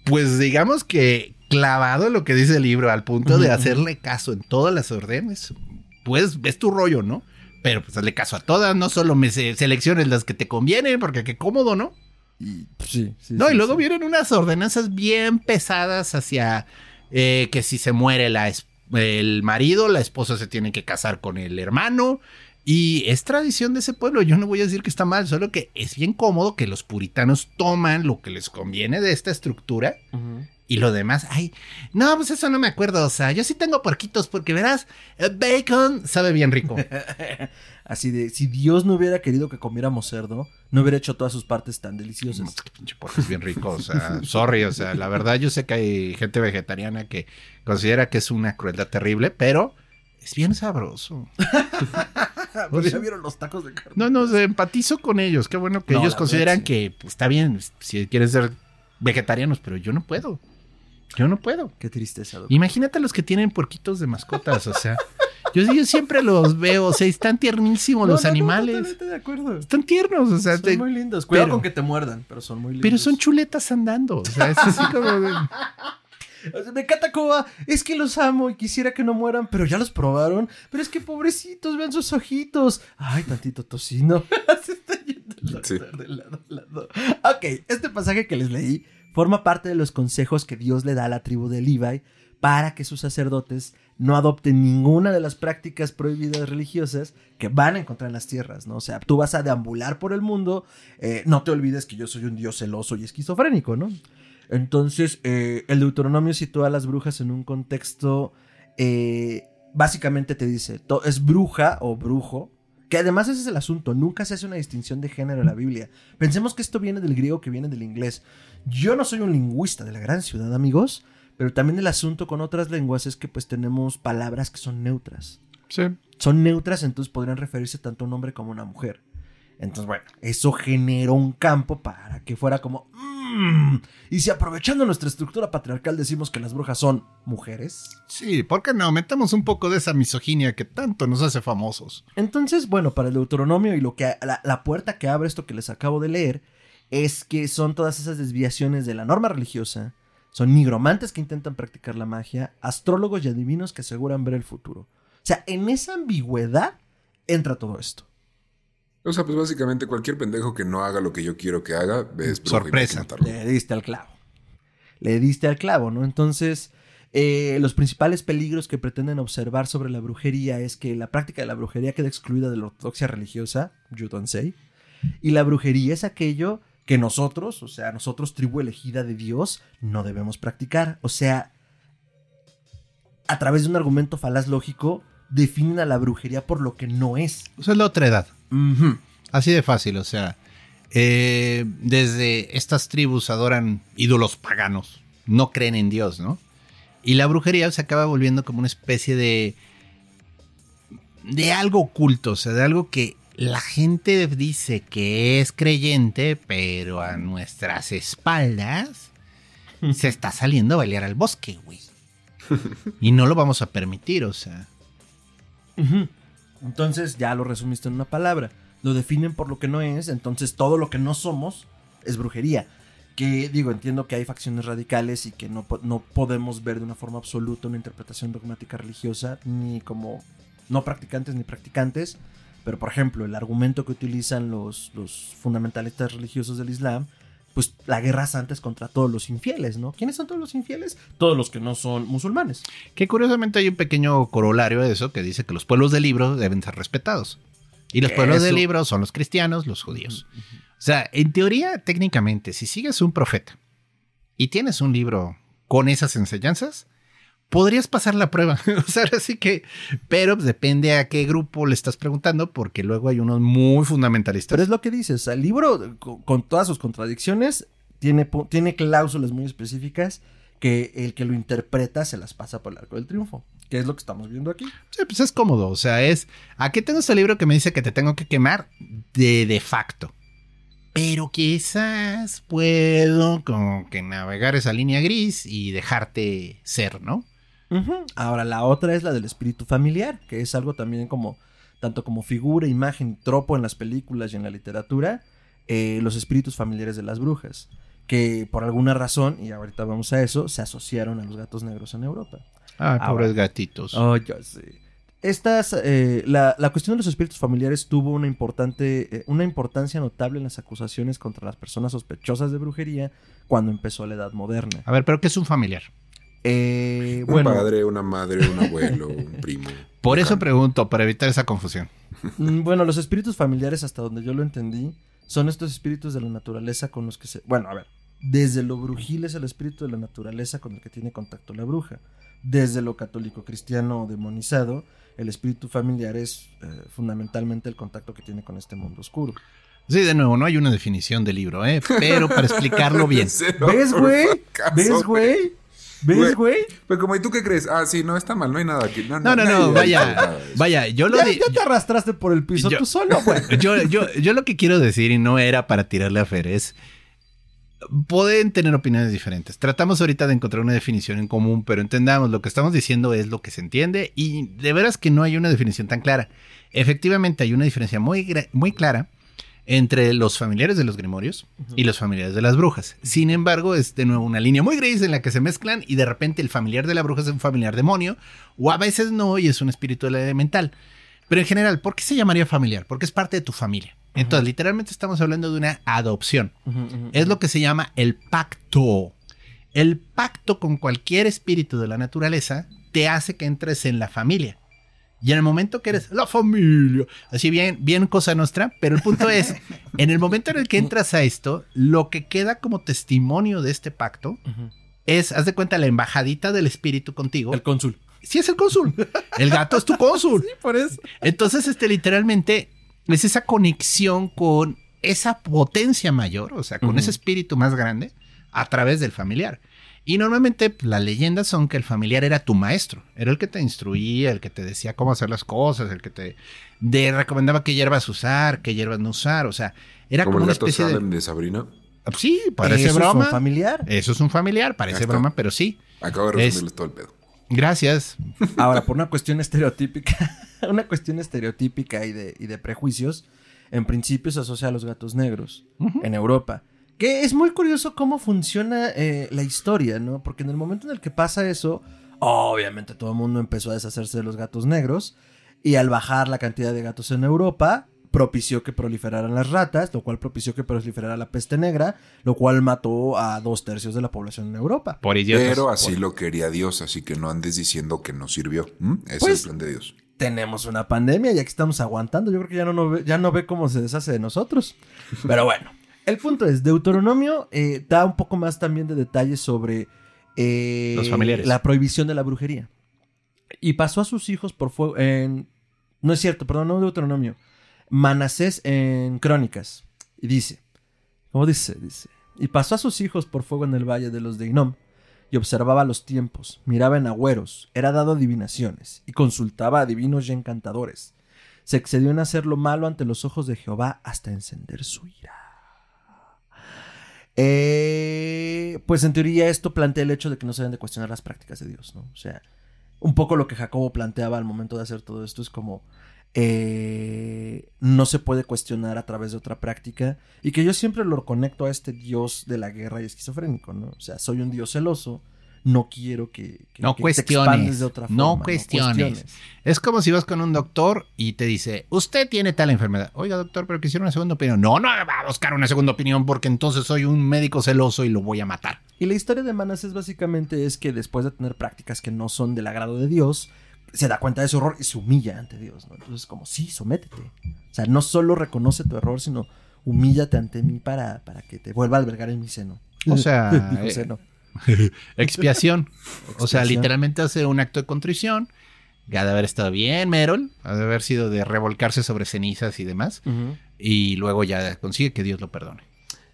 pues digamos que clavado en lo que dice el libro, al punto de hacerle caso en todas las órdenes, pues es tu rollo, ¿no? Pero pues hazle caso a todas, no solo me se- selecciones las que te convienen, porque qué cómodo, ¿no? Y, pues, sí, sí, No, sí, y luego vienen unas ordenanzas bien pesadas hacia eh, que si se muere la el marido, la esposa se tiene que casar con el hermano. Y es tradición de ese pueblo. Yo no voy a decir que está mal, solo que es bien cómodo que los puritanos toman lo que les conviene de esta estructura. Y lo demás. Ay, no, pues eso no me acuerdo. O sea, yo sí tengo puerquitos porque verás, el bacon sabe bien rico. Así de, si Dios no hubiera querido que comiéramos cerdo, no hubiera hecho todas sus partes tan deliciosas. Pinche puerco es bien rico, o sea, sorry, o sea, la verdad yo sé que hay gente vegetariana que considera que es una crueldad terrible, pero es bien sabroso. Pues ya vieron los tacos de carne. No, no, empatizo con ellos, qué bueno que No, ellos consideran verdad, sí. que pues, está bien si quieren ser vegetarianos, pero yo no puedo. Yo no puedo. Qué tristeza, doctor. Imagínate los que tienen puerquitos de mascotas, o sea, yo, yo siempre los veo, o sea, están tiernísimos No, los no, no, animales. totalmente de acuerdo. Están tiernos, o sea, Son te- muy lindos. Cuidado pero- con que te muerdan, pero son muy lindos. pero son chuletas andando, o sea, es así como de- O sea, cómo va, Es que los amo y quisiera que no mueran, pero ya los probaron. Pero es que pobrecitos, vean sus ojitos. Ay, tantito tocino. Se está yendo el doctor Sí. de lado a lado. Ok, este pasaje que les leí forma parte de los consejos que Dios le da a la tribu de Levi para que sus sacerdotes no adopten ninguna de las prácticas prohibidas religiosas que van a encontrar en las tierras, ¿no? O sea, tú vas a deambular por el mundo, eh, no te olvides que yo soy un dios celoso y esquizofrénico, ¿no? Entonces, eh, el Deuteronomio sitúa a las brujas en un contexto, eh, básicamente te dice, es bruja o brujo, que además ese es el asunto, nunca se hace una distinción de género en la Biblia. Pensemos que esto viene del griego, que viene del inglés. Yo no soy un lingüista de la gran ciudad, amigos, pero también el asunto con otras lenguas es que pues tenemos palabras que son neutras. Son neutras, entonces podrían referirse tanto a un hombre como a una mujer. Entonces, bueno, eso generó un campo para que fuera como... "Mm". Y si aprovechando nuestra estructura patriarcal decimos que las brujas son mujeres, Sí, ¿por qué no? Metamos un poco de esa misoginia que tanto nos hace famosos. Entonces, bueno, para el Deuteronomio y lo que la, la puerta que abre esto que les acabo de leer es que son todas esas desviaciones de la norma religiosa, son nigromantes que intentan practicar la magia, astrólogos y adivinos que aseguran ver el futuro. O sea, en esa ambigüedad entra todo esto. O sea, pues básicamente cualquier pendejo que no haga lo que yo quiero que haga es que Sorpresa. Le diste al clavo. Le diste al clavo, ¿no? Entonces, eh, los principales peligros que pretenden observar sobre la brujería es que la práctica de la brujería queda excluida de la ortodoxia religiosa, you don't say, y la brujería es aquello que nosotros, o sea, nosotros, tribu elegida de Dios, no debemos practicar. O sea, a través de un argumento falaz lógico, definen a la brujería por lo que no es. O sea, es la otra edad. Así de fácil, o sea, eh, desde estas tribus adoran ídolos paganos, no creen en Dios, ¿no? Y la brujería se acaba volviendo como una especie de de algo oculto, o sea, de algo que la gente dice que es creyente, pero a nuestras espaldas se está saliendo a bailar al bosque, güey. Y no lo vamos a permitir, o sea. Entonces ya lo resumiste en una palabra. Lo definen por lo que no es, entonces todo lo que no somos es brujería. Que digo, entiendo que hay facciones radicales y que no, no podemos ver de una forma absoluta una interpretación dogmática religiosa, ni como no practicantes ni practicantes. Pero por ejemplo, el argumento que utilizan los, los fundamentalistas religiosos del Islam, pues la guerra santa es contra todos los infieles, ¿no? ¿Quiénes son todos los infieles? Todos los que no son musulmanes. Que curiosamente hay un pequeño corolario de eso que dice que los pueblos del libro deben ser respetados. Y los pueblos del Eso. libro son los cristianos, los judíos. O sea, en teoría, técnicamente, si sigues un profeta y tienes un libro con esas enseñanzas, podrías pasar la prueba. o sea, así que, pero pues, depende a qué grupo le estás preguntando, porque luego hay unos muy fundamentalistas. Pero es lo que dices, el libro, con, todas sus contradicciones, tiene, tiene cláusulas muy específicas que el que lo interpreta se las pasa por el arco del triunfo, que es lo que estamos viendo aquí. Sí, pues es cómodo. O sea, es. Aquí tengo este libro que me dice que te tengo que quemar de, de facto. Pero quizás puedo como que navegar esa línea gris y dejarte ser, ¿no? Ahora, la otra es la del espíritu familiar, que es algo también como, tanto como figura, imagen, tropo en las películas y en la literatura, eh, los espíritus familiares de las brujas, que por alguna razón, y ahorita vamos a eso, se asociaron a los gatos negros en Europa. Ah, Ahora. pobres gatitos. Oh, ya sé. Estas, eh, la, la cuestión de los espíritus familiares tuvo una, importante, eh, una importancia notable en las acusaciones contra las personas sospechosas de brujería cuando empezó la Edad Moderna. A ver, pero ¿qué es un familiar? Eh, Un bueno, padre, una madre, un abuelo, un primo. Por eso pregunto, para evitar esa confusión. mm, bueno, los espíritus familiares, hasta donde yo lo entendí, son estos espíritus de la naturaleza con los que se... Bueno, a ver, desde lo brujil es el espíritu de la naturaleza con el que tiene contacto la bruja. Desde lo católico cristiano demonizado, el espíritu familiar es eh, fundamentalmente el contacto que tiene con este mundo oscuro. Sí, de nuevo, no hay una definición del libro, ¿eh? Pero para explicarlo bien. ¿Ves, güey? ¿Ves, güey? ¿Ves, Güey. güey? Pero como, ¿y tú qué crees? Ah, sí, no está mal, no hay nada aquí. No, No, no, vaya, vaya, yo lo Ya, di- ya te arrastraste por el piso Yo- tú solo, güey. yo, yo, yo lo que quiero decir, y no era para tirarle a Fer, es. Pueden tener opiniones diferentes. Tratamos ahorita de encontrar una definición en común, pero entendamos, lo que estamos diciendo es lo que se entiende y de veras que no hay una definición tan clara. Efectivamente, hay una diferencia muy, muy clara entre los familiares de los grimorios y los familiares de las brujas. Sin embargo, es de nuevo una línea muy gris en la que se mezclan y de repente el familiar de la bruja es un familiar demonio, o a veces no, y es un espíritu elemental. Pero en general, ¿por qué se llamaría familiar? Porque es parte de tu familia. Entonces, literalmente estamos hablando de una adopción. Es lo que se llama el pacto. El pacto con cualquier espíritu de la naturaleza te hace que entres en la familia. Y en el momento que eres la familia, así bien, bien cosa nuestra, pero el punto es, en el momento en el que entras a esto, lo que queda como testimonio de este pacto es, haz de cuenta, la embajadita del espíritu contigo. El cónsul. Sí, es el cónsul. El gato es tu cónsul. Sí, por eso. Entonces, este literalmente es esa conexión con esa potencia mayor, o sea, con ese espíritu más grande a través del familiar. Y normalmente pues, las leyendas son que el familiar era tu maestro, era el que te instruía, el que te decía cómo hacer las cosas, el que te de- recomendaba qué hierbas usar, qué hierbas no usar, o sea, era Como como, el una especie Salem de... de Sabrina. Sí, parece Eso es un broma. familiar. Eso es un familiar, parece broma, pero sí. Acabo de Es- resumirles todo el pedo. Gracias. Ahora, por una cuestión estereotípica, una cuestión estereotípica y de, y de prejuicios, en principio se asocia a los gatos negros en Europa. Que es muy curioso cómo funciona eh, la historia, ¿no? Porque en el momento en el que pasa eso, obviamente todo el mundo empezó a deshacerse de los gatos negros. Y al bajar la cantidad de gatos en Europa, propició que proliferaran las ratas, lo cual propició que proliferara la peste negra, lo cual mató a dos tercios de la población en Europa. Por idiotas. Pero así lo quería Dios, así que no andes diciendo que no sirvió. Pues- es el plan de Dios. tenemos una pandemia y aquí estamos aguantando. Yo creo que ya no, no ve, ya no ve cómo se deshace de nosotros. Pero bueno, el punto es, Deuteronomio eh, da un poco más también de detalles sobre eh, Los familiares. la prohibición de la brujería. Y pasó a sus hijos por fuego en... No es cierto, perdón, no Deuteronomio. Manasés en Crónicas. Y dice, ¿cómo dice? Dice, y pasó a sus hijos por fuego en el valle de los de Inom y observaba los tiempos, miraba en agüeros, era dado adivinaciones y consultaba a divinos y encantadores. se excedió en hacer lo malo ante los ojos de Jehová hasta encender su ira. Eh, pues en teoría esto plantea el hecho de que no se deben de cuestionar las prácticas de Dios, ¿no? O sea, un poco lo que Jacobo planteaba al momento de hacer todo esto es como eh, no se puede cuestionar a través de otra práctica y que yo siempre lo conecto a este Dios de la guerra y esquizofrénico, ¿no? O sea, soy un Dios celoso, no quiero que, que- No que cuestiones. expandes de otra forma, no cuestiones. Es como si vas con un doctor y te dice, usted tiene tal enfermedad. Oiga, doctor, pero quisiera una segunda opinión. No, no va a buscar una segunda opinión porque entonces soy un médico celoso y lo voy a matar. Y la historia de Manasés básicamente es que después de tener prácticas que no son del agrado de Dios, se da cuenta de su error y se humilla ante Dios, ¿no? Entonces, como, sí, sométete. O sea, no solo reconoce tu error, sino humíllate ante mí para, para que te vuelva a albergar en mi seno. O sea, Dijo eh, seno. Expiación. O sea, literalmente hace un acto de contrición. Ha de haber estado bien, Merol. Ha de haber sido de revolcarse sobre cenizas y demás. Y luego ya consigue que Dios lo perdone.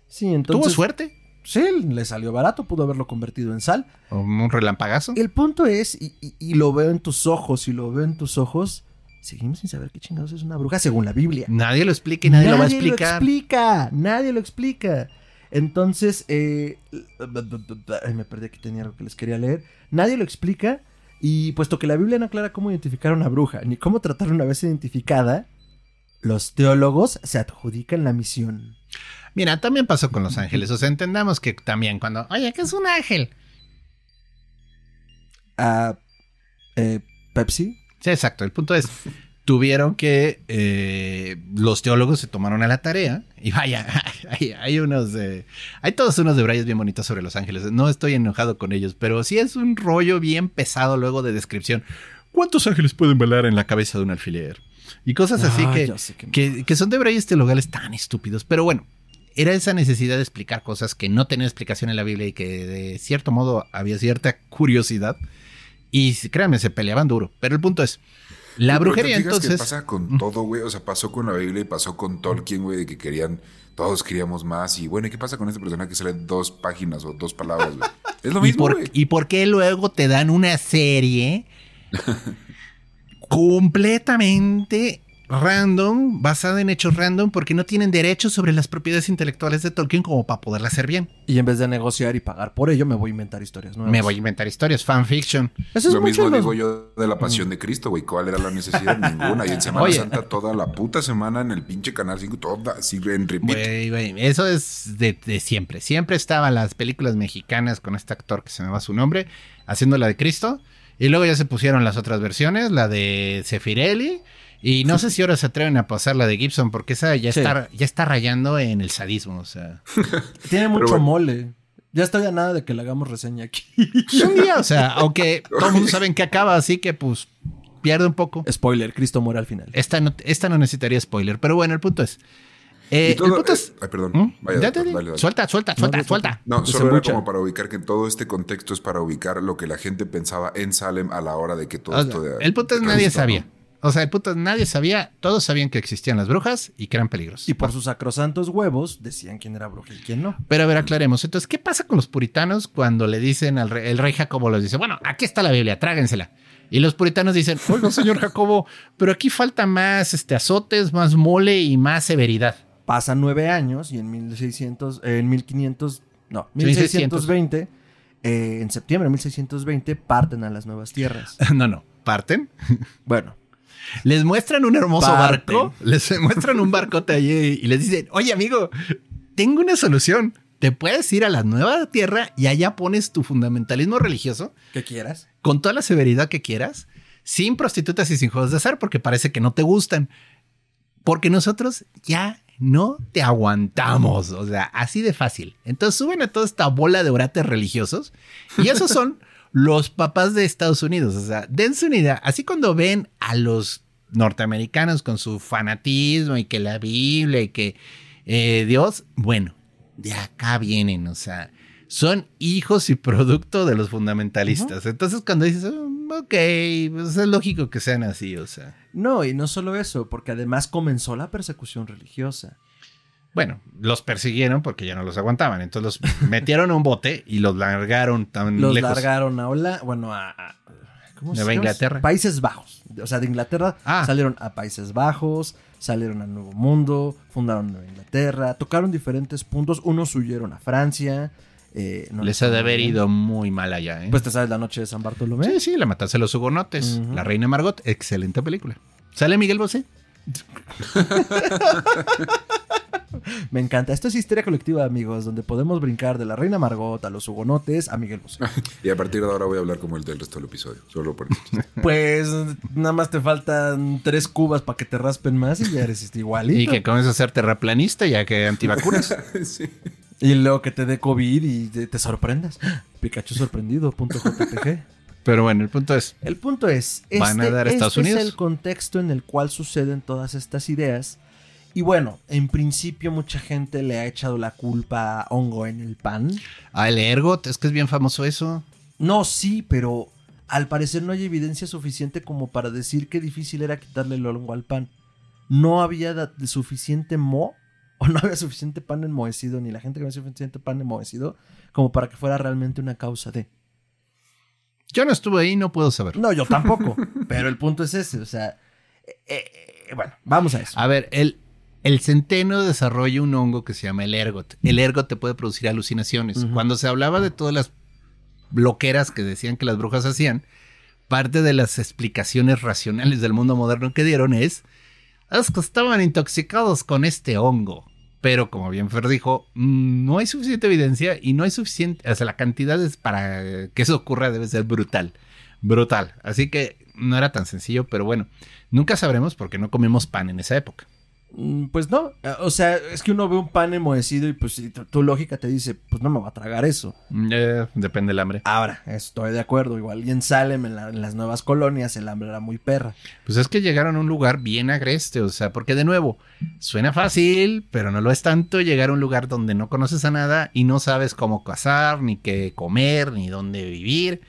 Sí, entonces... ¿Tuvo suerte? Sí, le salió barato, pudo haberlo convertido en sal. ¿O un relampagazo? El punto es, y, y- y lo veo en tus ojos, y lo veo en tus ojos, seguimos sin saber qué chingados es una bruja según la Biblia. Nadie lo explica y nadie, lo va a explicar. explica, nadie lo explica. Entonces, eh, me perdí que tenía algo que les quería leer. Nadie lo explica. Y puesto que la Biblia no aclara cómo identificar a una bruja, ni cómo tratar una vez identificada, los teólogos se adjudican la misión. Mira, también pasó con los ángeles. O sea, entendamos que también cuando, oye, ¿qué es un ángel? A eh, Pepsi. Sí, exacto. El punto es, tuvieron que eh, los teólogos se tomaron a la tarea y vaya, hay, hay unos hay todos unos debrayes bien bonitos sobre los ángeles. No estoy enojado con ellos, pero sí es un rollo bien pesado luego de descripción. ¿Cuántos ángeles pueden volar en la cabeza de un alfiler? Y cosas así Ah, que, que- que, que son debrayes teologales tan estúpidos. Pero bueno, era esa necesidad de explicar cosas que no tenían explicación en la Biblia y que de cierto modo había cierta curiosidad. Y créanme, se peleaban duro. Pero el punto es, la Pero brujería entonces... que pasa con todo, güey. O sea, pasó con la Biblia y pasó con Tolkien, güey, de que querían, todos queríamos más. Y bueno, ¿y qué pasa con este personaje que sale dos páginas o dos palabras, güey? Es lo ¿Y mismo, por, güey. ¿Y por qué luego te dan una serie completamente random, basada en hechos random, porque no tienen derechos sobre las propiedades intelectuales de Tolkien como para poderla hacer bien? Y en vez de negociar y pagar por ello, me voy a inventar historias nuevas. Me voy a inventar historias, fanfiction. Eso es Lo mismo los- digo yo de la pasión de Cristo, güey. ¿Cuál era la necesidad? Ninguna. Y en Semana Oye. Santa toda la puta semana en el pinche Canal 5, toda así en repeat. Güey, güey, eso es de, de siempre. Siempre estaban las películas mexicanas con este actor que se me va su nombre, haciendo la de Cristo. Y luego ya se pusieron las otras versiones, la de Sefirelli. Y no sé si ahora se atreven a pasar la de Gibson, porque esa ya, Sí. está, ya está rayando en el sadismo. O sea, Tiene mucho bueno. mole. Ya estoy a nada de que le hagamos reseña aquí. Pues un día, o sea, aunque todo el mundo sabe en qué acaba, así que pues pierde un poco. Spoiler, Cristo muere al final. Esta no, esta no necesitaría spoiler, pero bueno, el punto es. eh, todo- el punto es. eh, ay, perdón. ¿Mm? Vaya, dale, dale. Suelta, suelta, suelta, no, suelta. No, solo era como para ubicar que todo este contexto es para ubicar lo que la gente pensaba en Salem a la hora de que todo O sea, esto de. el punto es nadie sabía. O sea, el punto es nadie sabía. Todos sabían que existían las brujas y que eran peligrosos. Y por sus sacrosantos huevos decían quién era bruja y quién no. Pero a ver, aclaremos. Entonces, ¿qué pasa con los puritanos cuando le dicen al rey, el rey Jacobo les dice, bueno, aquí está la Biblia, tráguensela? Y los puritanos dicen, oiga, señor Jacobo, pero aquí falta más este, azotes, más mole y más severidad. Pasan nueve años y en 1600, eh, en 1500, no, 1600. 1620, eh, en septiembre de 1620 parten a las nuevas tierras. no, no, parten. Bueno, Les muestran un hermoso Parten. barco, les muestran un barcote allí y les dicen, oye amigo, tengo una solución. Te puedes ir a la nueva tierra y allá pones tu fundamentalismo religioso ¿qué quieras? con toda la severidad que quieras, sin prostitutas y sin juegos de azar, porque parece que no te gustan. Porque nosotros ya no te aguantamos. O sea, así de fácil. Entonces suben a toda esta bola de orates religiosos y esos son los papás de Estados Unidos. O sea, dense una idea. Así cuando ven a los norteamericanos con su fanatismo y que la Biblia y que eh, Dios, bueno, de acá vienen. O sea, son hijos y producto de los fundamentalistas. Entonces cuando dices, "Mm, ok, pues es lógico que sean así. O sea. No, y no solo eso, porque además comenzó la persecución religiosa. Bueno, los persiguieron porque ya no los aguantaban. Entonces los metieron a un bote y los largaron tan Los lejos. largaron a Hola, bueno, a, a- ¿cómo Nueva se llama? Inglaterra. Países Bajos. O sea, de Inglaterra Ah. salieron a Países Bajos, salieron a Nuevo Mundo, fundaron Nueva Inglaterra, tocaron diferentes puntos. Unos huyeron a Francia. eh, no Les ha de haber ido muy mal allá, ¿eh? Pues te sabes la noche de San Bartolomé. sí, sí, la matarse los hugonotes. La reina Margot, excelente película. ¿Sale Miguel Bosé? Me encanta. Esto es histeria colectiva, amigos, donde podemos brincar de la reina Margot a los hugonotes a Miguel Bosé. Y a partir de ahora voy a hablar como el del resto del episodio. Solo por eso. Pues nada más te faltan tres cubas para que te raspen más y ya eres este igualito. Y que comienza a ser terraplanista ya que antivacunas. sí. Y luego que te dé COVID y te, sorprendas. Pikachu sorprendido, punto JPG. Pero bueno, el punto es, El punto es, este, ¿Van a dar a Estados este Unidos? es el contexto en el cual suceden todas estas ideas. Y bueno, en principio mucha gente le ha echado la culpa a hongo en el pan. ah, el ergot, es que es bien famoso eso. No, sí, pero al parecer no hay evidencia suficiente como para decir qué difícil era quitarle el hongo al pan. No había de suficiente mo, o no había suficiente pan enmohecido, ni la gente que había suficiente pan enmohecido, como para que fuera realmente una causa de. Yo no estuve ahí, no puedo saber. No, yo tampoco. pero el punto es ese, o sea. eh, eh, bueno, vamos a eso. A ver, el, el centeno desarrolla un hongo que se llama el ergot. El ergot te puede producir alucinaciones. Cuando se hablaba de todas las loqueras que decían que las brujas hacían, parte de las explicaciones racionales del mundo moderno que dieron es, es que estaban intoxicados con este hongo. Pero como bien Fer dijo, no hay suficiente evidencia y no hay suficiente, o sea, la cantidad es para que eso ocurra debe ser brutal, brutal. Así que no era tan sencillo, pero bueno, nunca sabremos porque no comemos pan en esa época. Mm, Pues no, eh, o sea, es que uno ve un pan enmohecido y pues tu, tu lógica te dice, pues no me va a tragar eso. Eh, depende del hambre. Ahora, estoy de acuerdo, igual y en Salem, en, la- en las nuevas colonias, el hambre era muy perra. Pues es que llegaron a un lugar bien agreste, o sea, porque de nuevo, suena fácil, pero no lo es tanto llegar a un lugar donde no conoces a nada y no sabes cómo cazar, ni qué comer, ni dónde vivir.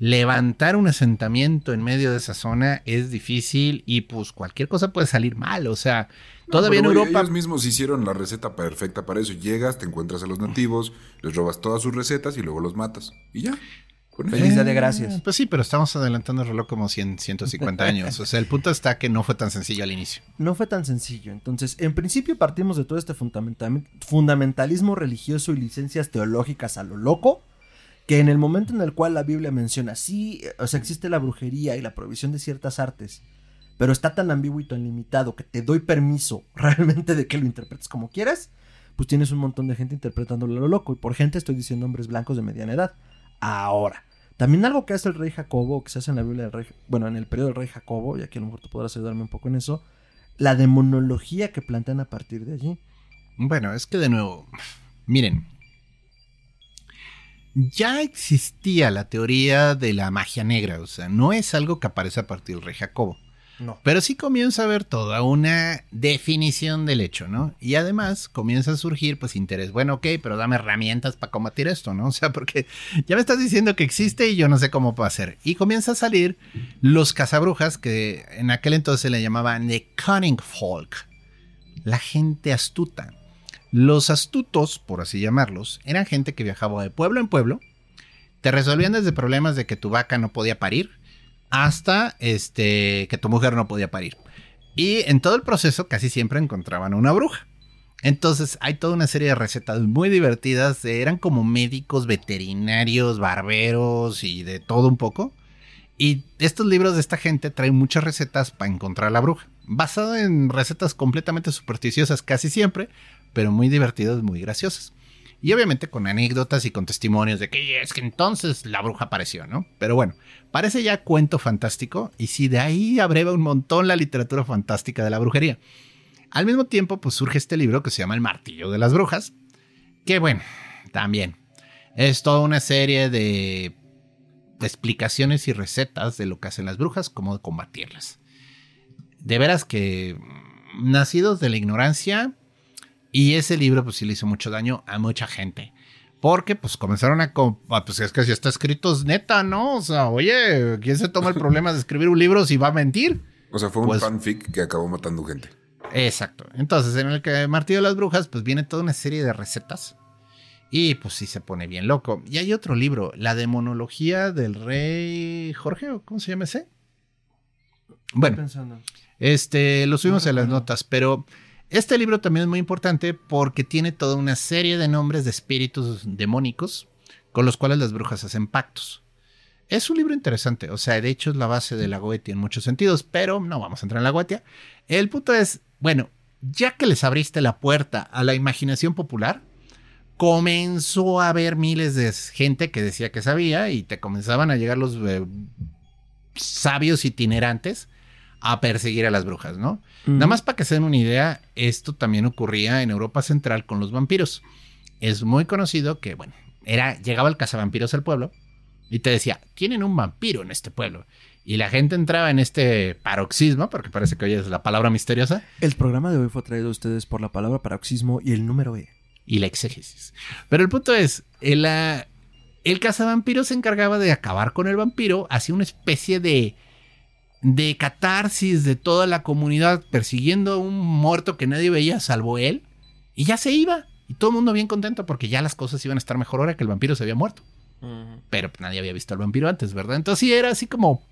Levantar un asentamiento en medio de esa zona es difícil y pues cualquier cosa puede salir mal, o sea, No, todavía en Europa... Ellos mismos hicieron la receta perfecta para eso. Llegas, te encuentras a los nativos, les robas todas sus recetas y luego los matas. Y ya. Feliz Día de Gracias. Eh, Pues sí, pero estamos adelantando el reloj como 100, 150 años. O sea, el punto está que no fue tan sencillo al inicio. No fue tan sencillo. Entonces, en principio partimos de todo este fundamental- fundamentalismo religioso y licencias teológicas a lo loco, que en el momento en el cual la Biblia menciona, sí, o sea, existe la brujería y la provisión de ciertas artes, pero está tan ambiguo y tan limitado que te doy permiso realmente de que lo interpretes como quieras, pues tienes un montón de gente interpretándolo a lo loco. Y por gente estoy diciendo hombres blancos de mediana edad. Ahora, también algo que hace el rey Jacobo, que se hace en la Biblia del rey, bueno, en el periodo del rey Jacobo, y aquí a lo mejor tú podrás ayudarme un poco en eso, la demonología que plantean a partir de allí. Bueno, es que de nuevo, miren, ya existía la teoría de la magia negra, o sea, no es algo que aparece a partir del rey Jacobo, No. pero sí comienza a haber toda una definición del hecho, ¿no? Y además comienza a surgir pues interés, bueno, ok, pero dame herramientas para combatir esto, ¿no? O sea, porque ya me estás diciendo que existe y yo no sé cómo a ser. Y comienza a salir los cazabrujas que en aquel entonces le llamaban the cunning folk, la gente astuta. Los astutos, por así llamarlos, eran gente que viajaba de pueblo en pueblo, te resolvían desde problemas de que tu vaca no podía parir hasta este que tu mujer no podía parir. Y en todo el proceso casi siempre encontraban una bruja. Entonces hay toda una serie de recetas muy divertidas. Eran como médicos, veterinarios, barberos y de todo un poco. Y estos libros de esta gente traen muchas recetas para encontrar la bruja. Basado en recetas completamente supersticiosas casi siempre, pero muy divertidas, muy graciosas. Y obviamente con anécdotas y con testimonios de que es que entonces la bruja apareció, ¿no? Pero bueno, parece ya cuento fantástico y si de ahí abreva un montón la literatura fantástica de la brujería. Al mismo tiempo, pues surge este libro que se llama El martillo de las brujas, que bueno, también es toda una serie de explicaciones y recetas de lo que hacen las brujas, cómo combatirlas. De veras que mm, nacidos de la ignorancia, y ese libro pues sí le hizo mucho daño a mucha gente. Porque pues comenzaron a... ah, Pues es que si está escrito es neta, ¿no? O sea, oye, ¿quién se toma el problema de escribir un libro si va a mentir? O sea, fue un Pues- fanfic que acabó matando gente. Exacto. Entonces, en el que Martillo de las Brujas, pues viene toda una serie de recetas. Y pues sí se pone bien loco. Y hay otro libro, La demonología del rey Jorge, ¿o ¿cómo se llama ese? Bueno, pensando. este, lo subimos No en las notas, pero este libro también es muy importante porque tiene toda una serie de nombres de espíritus demónicos con los cuales las brujas hacen pactos. Es un libro interesante, o sea, de hecho es la base de la Goetia en muchos sentidos, pero no vamos a entrar en la Goetia. El punto es, bueno, ya que les abriste la puerta a la imaginación popular, comenzó a haber miles de gente que decía que sabía y te comenzaban a llegar los eh, sabios itinerantes a perseguir a las brujas, ¿no? Nada más para que se den una idea, esto también ocurría en Europa Central con los vampiros. Es muy conocido que, bueno, era, llegaba el cazavampiros al pueblo y te decía, tienen un vampiro en este pueblo. Y la gente entraba en este paroxismo, porque parece que hoy es la palabra misteriosa, El programa de hoy fue traído a ustedes por la palabra paroxismo y el número E. y la exégesis. Pero el punto es, el, ah, el cazavampiro se encargaba de acabar con el vampiro, hacía una especie de, de catarsis de toda la comunidad persiguiendo a un muerto que nadie veía salvo él, y ya se iba. Y todo el mundo bien contento porque ya las cosas iban a estar mejor ahora que el vampiro se había muerto. Pero pues, nadie había visto al vampiro antes, ¿verdad? Entonces sí era así como...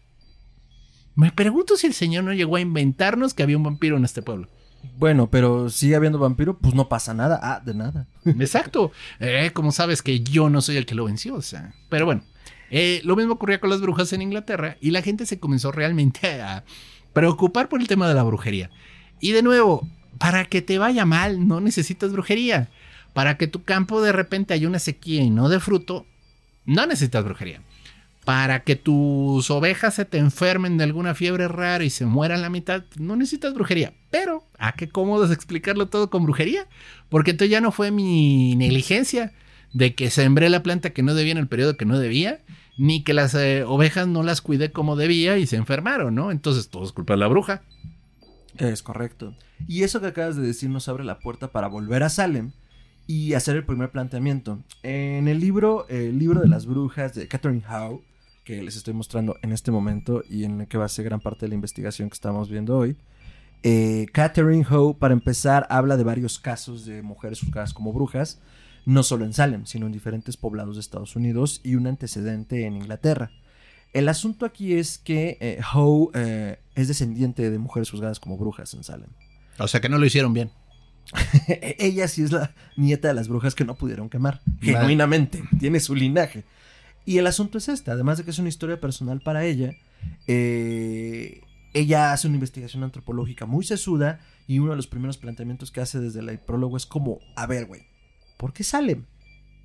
Me pregunto si el señor no llegó a inventarnos que había un vampiro en este pueblo. Bueno, pero sigue habiendo vampiro, pues no pasa nada. Ah, de nada. Exacto. Eh, como sabes que yo no soy el que lo venció, o sea. Pero bueno, eh, lo mismo ocurría con las brujas en Inglaterra y la gente se comenzó realmente a preocupar por el tema de la brujería. Y de nuevo, para que te vaya mal, no necesitas brujería. Para que tu campo de repente haya una sequía y no de fruto, no necesitas brujería. Para que tus ovejas se te enfermen de alguna fiebre rara y se mueran la mitad, no necesitas brujería. Pero, ¿a qué cómodo es explicarlo todo con brujería? Porque entonces ya no fue mi negligencia de que sembré la planta que no debía en el periodo que no debía, ni que las eh, ovejas no las cuidé como debía y se enfermaron, ¿no? Entonces todo es culpa de la bruja. Es correcto. Y eso que acabas de decir nos abre la puerta para volver a Salem y hacer el primer planteamiento. En el libro, el libro de las brujas de Catherine Howe, que les estoy mostrando en este momento y en el que va a ser gran parte de la investigación que estamos viendo hoy, eh, Catherine Howe, para empezar, habla de varios casos de mujeres juzgadas como brujas, no solo en Salem, sino en diferentes poblados de Estados Unidos y un antecedente en Inglaterra. El asunto aquí es que eh, Howe eh, es descendiente de mujeres juzgadas como brujas en Salem. O sea que no lo hicieron bien. Ella sí es la nieta de las brujas que no pudieron quemar. Vale. Genuinamente. Tiene su linaje. Y el asunto es este. Además de que es una historia personal para ella, eh, ella hace una investigación antropológica muy sesuda y uno de los primeros planteamientos que hace desde el prólogo es como, a ver, güey, ¿por qué Salem?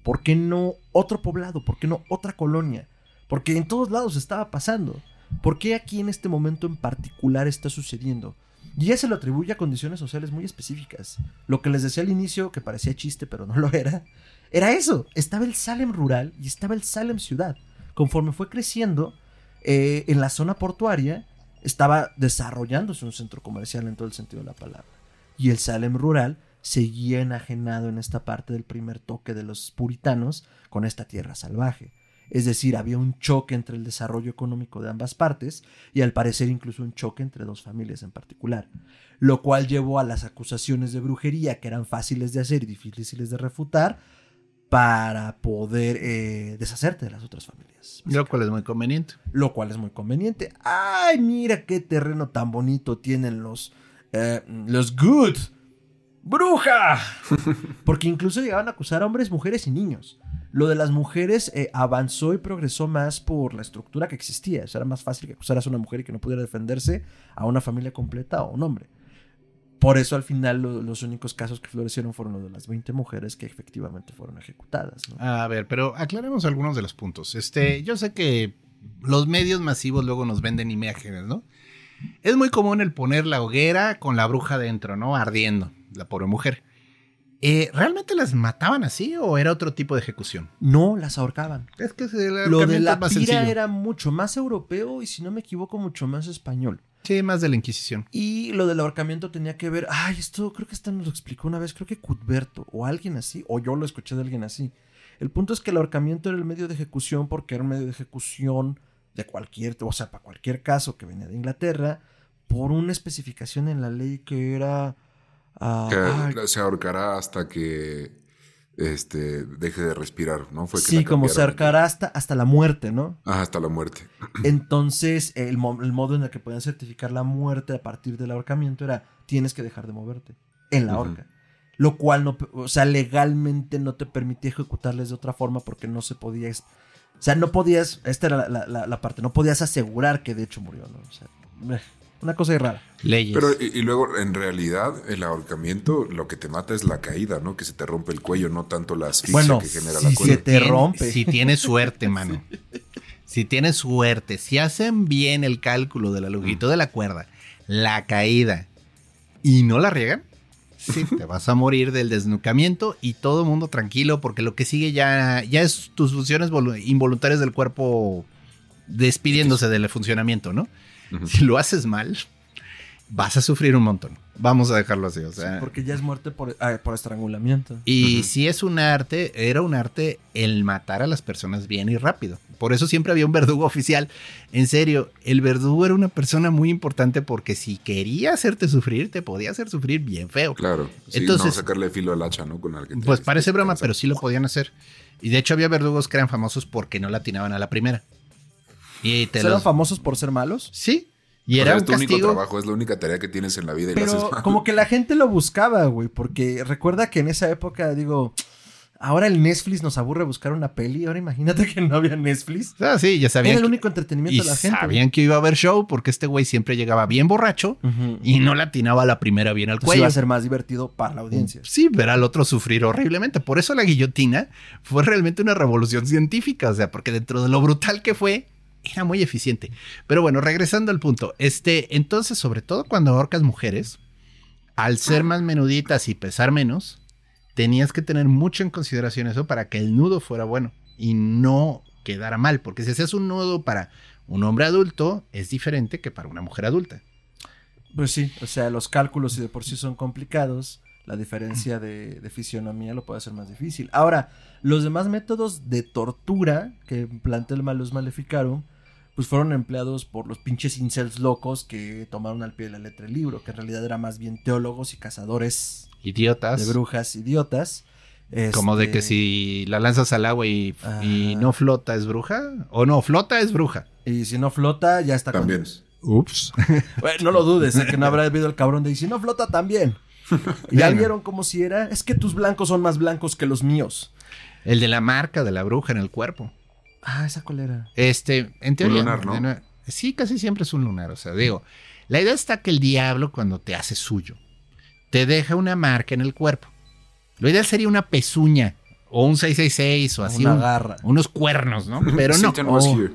¿Por qué no otro poblado? ¿Por qué no otra colonia? Porque en todos lados estaba pasando. ¿Por qué aquí en este momento en particular está sucediendo? Y ella se lo atribuye a condiciones sociales muy específicas. Lo que les decía al inicio, que parecía chiste, pero no lo era, era eso. Estaba el Salem rural y estaba el Salem ciudad. Conforme fue creciendo, eh, en la zona portuaria estaba desarrollándose un centro comercial en todo el sentido de la palabra. Y el Salem rural seguía enajenado en esta parte del primer toque de los puritanos con esta tierra salvaje. Es decir, había un choque entre el desarrollo económico de ambas partes y al parecer incluso un choque entre dos familias en particular, lo cual llevó a las acusaciones de brujería que eran fáciles de hacer y difíciles de refutar para poder eh, deshacerte de las otras familias. Lo cual es muy conveniente. Lo cual es muy conveniente. ¡Ay, mira qué terreno tan bonito tienen los, eh, los good! ¡Bruja! Porque incluso llegaban a acusar a hombres, mujeres y niños. Lo de las mujeres eh, avanzó y progresó más por la estructura que existía. O sea, era más fácil que acusaras a una mujer y que no pudiera defenderse a una familia completa o a un hombre. Por eso al final lo- los únicos casos que florecieron fueron los de las 20 mujeres que efectivamente fueron ejecutadas. ¿no? A ver, pero aclaremos algunos de los puntos. Este, yo sé que los medios masivos luego nos venden imágenes, ¿no? Es muy común el poner la hoguera con la bruja dentro, ¿no? Ardiendo, la pobre mujer. Eh, ¿Realmente las mataban así o era otro tipo de ejecución? No, las ahorcaban. Es que el Lo de ahorcamiento la pira sencillo. era mucho más europeo y si no me equivoco mucho más español. Sí, más de la Inquisición. Y lo del ahorcamiento tenía que ver, ay, esto creo que esta nos lo explicó una vez, creo que Cuthberto o alguien así, o yo lo escuché de alguien así. El punto es que el ahorcamiento era el medio de ejecución porque era un medio de ejecución de cualquier, o sea, para cualquier caso que venía de Inglaterra, por una especificación en la ley que era... ah, Que ay, se ahorcará hasta que este, deje de respirar, ¿no? Fue que sí, como cambiaron. cercar hasta, hasta la muerte, ¿no? Ajá, hasta la muerte. Entonces, el, mo- el modo en el que podían certificar la muerte a partir del ahorcamiento era tienes que dejar de moverte en la horca. Lo cual, no, o sea, legalmente no te permitía ejecutarles de otra forma porque no se podía... O sea, no podías... Esta era la, la- parte. No podías asegurar que de hecho murió, ¿no? O sea, una cosa ahí rara. Leyes. Pero, y, y luego, en realidad, el ahorcamiento lo que te mata es la caída, ¿no? Que se te rompe el cuello, no tanto la asfixia Bueno, que genera sí, la sí, cuerda. te rompe. Si tienes suerte, mano. Si tienes suerte, si hacen bien el cálculo de la longitud de la cuerda, la caída y no la riegan, sí, te vas a morir del desnucamiento y todo el mundo tranquilo porque lo que sigue ya, ya es tus funciones volu- involuntarias del cuerpo despidiéndose del funcionamiento, ¿no? Si lo haces mal, vas a sufrir un montón. Vamos a dejarlo así, o Sí, sea. porque ya es muerte por, ah, por estrangulamiento. Y si es un arte, era un arte el matar a las personas bien y rápido. Por eso siempre había un verdugo oficial. En serio, el verdugo era una persona muy importante porque si quería hacerte sufrir, te podía hacer sufrir bien feo. Claro. Sí, Entonces- no sacarle filo al hacha, ¿no? Con el que te- Pues parece broma, pero sí lo podían hacer. Y de hecho había verdugos que eran famosos porque no latinaban a la primera. Y te ¿Eran los... famosos por ser malos? Sí. Y O era sea, un es tu único trabajo, es la única tarea que tienes en la vida y la Pero haces mal. como que la gente lo buscaba, güey, porque recuerda que en esa época, digo, ahora el Netflix nos aburre buscar una peli, ahora imagínate que no había Netflix. Ah, sí, ya sabían. Era el que- único entretenimiento y de la gente. sabían que iba a haber show porque este güey siempre llegaba bien borracho Ujú. y no latinaba a la primera bien al Entonces cuello. iba a ser más divertido para la audiencia. Sí, ver al otro sufrir horriblemente. Por eso la guillotina fue realmente una revolución científica. O sea, porque dentro de lo brutal que fue, era muy eficiente. Pero bueno, regresando al punto. Este, entonces, sobre todo cuando ahorcas mujeres, al ser más menuditas y pesar menos, tenías que tener mucho en consideración eso para que el nudo fuera bueno y no quedara mal. Porque si hacías un nudo para un hombre adulto, es diferente que para una mujer adulta. Pues sí, o sea, los cálculos si de por sí son complicados, la diferencia de, de fisionomía lo puede hacer más difícil. Ahora, los demás métodos de tortura que plantea el Malus Maleficarum, pues fueron empleados por los pinches incels locos que tomaron al pie de la letra el libro, que en realidad eran más bien teólogos y cazadores Idiotas. de brujas idiotas. Como de Este, que si la lanzas al agua y, y no flota es bruja. O no, flota es bruja. Y si no flota, ya está con También. Dios. Ups. Bueno, no lo dudes, ¿eh? que no habrá habido el cabrón de y si no flota también. Ya vieron como si era, es que tus blancos son más blancos que los míos. El de la marca de la bruja en el cuerpo. Ah, esa colera. Este, en teoría. lunar, ¿no? de Sí, casi siempre es un lunar. O sea, digo, la idea está que el diablo, cuando te hace suyo, te deja una marca en el cuerpo. Lo ideal sería una pezuña o un 666 o así. Una un- garra. unos cuernos, ¿no? Pero no. Oh.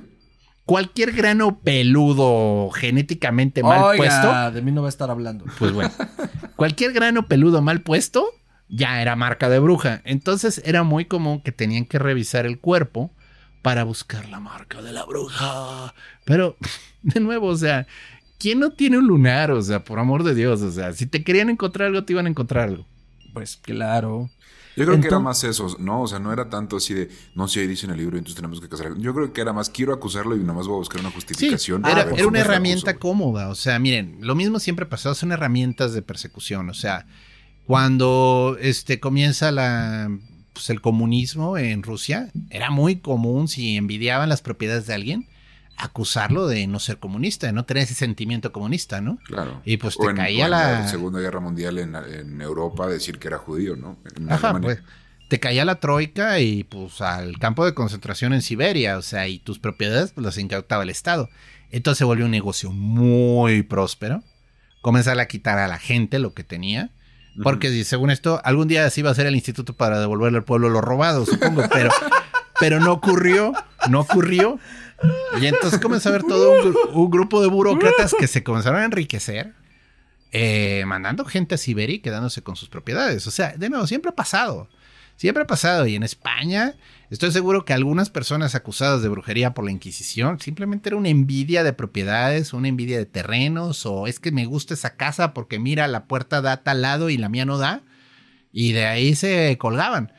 Cualquier grano peludo genéticamente mal Oiga, puesto. de mí no va a estar hablando. Pues bueno, cualquier grano peludo mal puesto ya era marca de bruja. Entonces era muy común que tenían que revisar el cuerpo para buscar la marca de la bruja. Pero, de nuevo, o sea, ¿quién no tiene un lunar? O sea, por amor de Dios, o sea, si te querían encontrar algo, te iban a encontrar algo. Pues claro. Yo creo que era más eso, ¿no? O sea, no era tanto así de, no sé, ahí dice en el libro, entonces tenemos que casar. Yo creo que era más, quiero acusarlo y nada más voy a buscar una Sí, justificación. era, ver era una herramienta cómoda. O sea, miren, lo mismo siempre pasó, son herramientas de persecución. O sea, cuando este, comienza la, pues, el comunismo en Rusia, era muy común si envidiaban las propiedades de alguien, acusarlo de no ser comunista, de no tener ese sentimiento comunista, ¿no? Claro. Y pues te en- caía en la... Segunda Guerra Mundial en, en Europa decir que era judío, ¿no? En Ajá, pues, te caía la troika y pues al campo de concentración en Siberia, o sea, y tus propiedades pues las incautaba el Estado. Entonces se volvió un negocio muy próspero. Comenzar a quitar a la gente lo que tenía. Porque según esto, algún día sí iba a ser el instituto para devolverle al pueblo lo robado, supongo, pero, pero no ocurrió, no ocurrió. Y entonces comenzó a haber todo un grupo de burócratas que se comenzaron a enriquecer, eh, mandando gente a Siberia y quedándose con sus propiedades. O sea, de nuevo, siempre ha pasado. Siempre ha pasado. Y en España, estoy seguro que algunas personas acusadas de brujería por la Inquisición simplemente era una envidia de propiedades, una envidia de terrenos, o es que me gusta esa casa porque mira, la puerta da tal lado y la mía no da. Y de ahí se colgaban.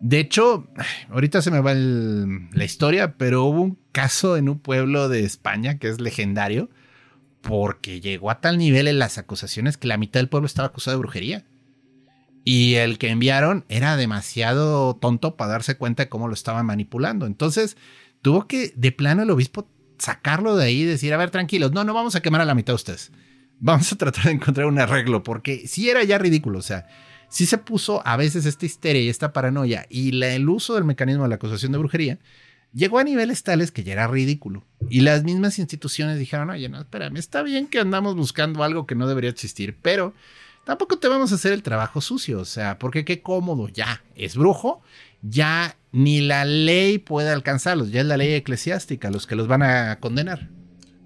De hecho, ahorita se me va la historia, pero hubo un caso en un pueblo de España que es legendario porque llegó a tal nivel en las acusaciones que la mitad del pueblo estaba acusado de brujería. Y el que enviaron era demasiado tonto para darse cuenta de cómo lo estaban manipulando. Entonces tuvo que, de plano, el obispo sacarlo de ahí y decir, a ver, tranquilos, no, no vamos a quemar a la mitad de ustedes. Vamos a tratar de encontrar un arreglo, porque sí era ya ridículo, o sea, sí se puso a veces esta histeria y esta paranoia y la- el uso del mecanismo de la acusación de brujería llegó a niveles tales que ya era ridículo. Y las mismas instituciones dijeron, oye, no, espérame, está bien que andamos buscando algo que no debería existir, pero tampoco te vamos a hacer el trabajo sucio, o sea, porque qué cómodo, ya, es brujo, ya ni la ley puede alcanzarlos, ya es la ley eclesiástica los que los van a condenar.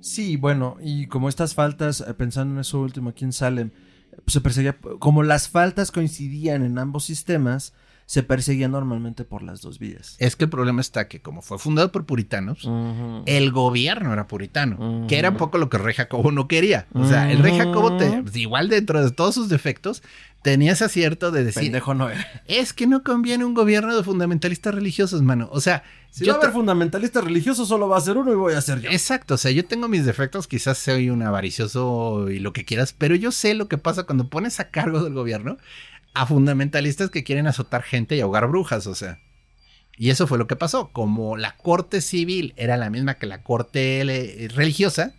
Sí, bueno, y como estas faltas, eh, pensando en eso último aquí en pues, se perseguía, como las faltas coincidían en ambos sistemas, se perseguía normalmente por las dos vías. Es que el problema está que como fue fundado por puritanos, el gobierno era puritano, que era un poco lo que el rey Jacobo no quería. O sea, el rey Jacobo, te- pues, igual dentro de todos sus defectos, tenía ese acierto de decir, Pendejo no era. es que no conviene un gobierno de fundamentalistas religiosos, mano. O sea, Si yo va a haber te- fundamentalista religioso, solo va a ser uno y voy a ser yo. Exacto, o sea, yo tengo mis defectos, quizás soy un avaricioso y lo que quieras, pero yo sé lo que pasa cuando pones a cargo del gobierno a fundamentalistas que quieren azotar gente y ahogar brujas, o sea. Y eso fue lo que pasó. Como la corte civil era la misma que la corte eh, religiosa,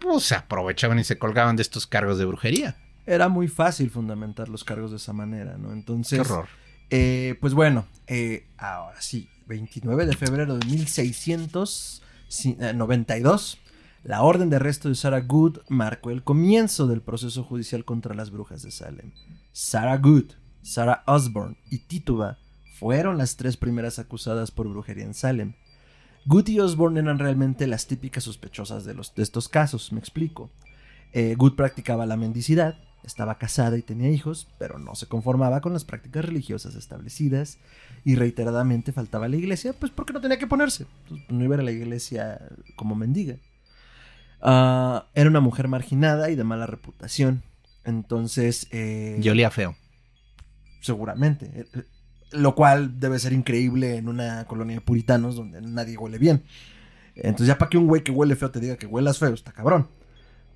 pues se aprovechaban y se colgaban de estos cargos de brujería. Era muy fácil fundamentar los cargos de esa manera, ¿no? Entonces, Qué horror. Eh, pues bueno, eh, ahora sí, 29 de febrero de 1692, la orden de arresto de Sarah Good marcó el comienzo del proceso judicial contra las brujas de Salem. Sarah Good, Sarah Osborne y Tituba fueron las tres primeras acusadas por brujería en Salem. Good y Osborne eran realmente las típicas sospechosas de, estos casos, me explico. Eh, Good practicaba la mendicidad, estaba casada y tenía hijos, pero no se conformaba con las prácticas religiosas establecidas y reiteradamente faltaba a la iglesia, pues porque no tenía que ponerse. Pues, no iba a la iglesia como mendiga. Ah, era una mujer marginada y de mala reputación. Entonces, eh, Yo olía feo. seguramente. Eh, eh, Lo cual debe ser increíble en una colonia de puritanos donde nadie huele bien. Entonces, ya para que un güey que huele feo te diga que huelas feo, está cabrón.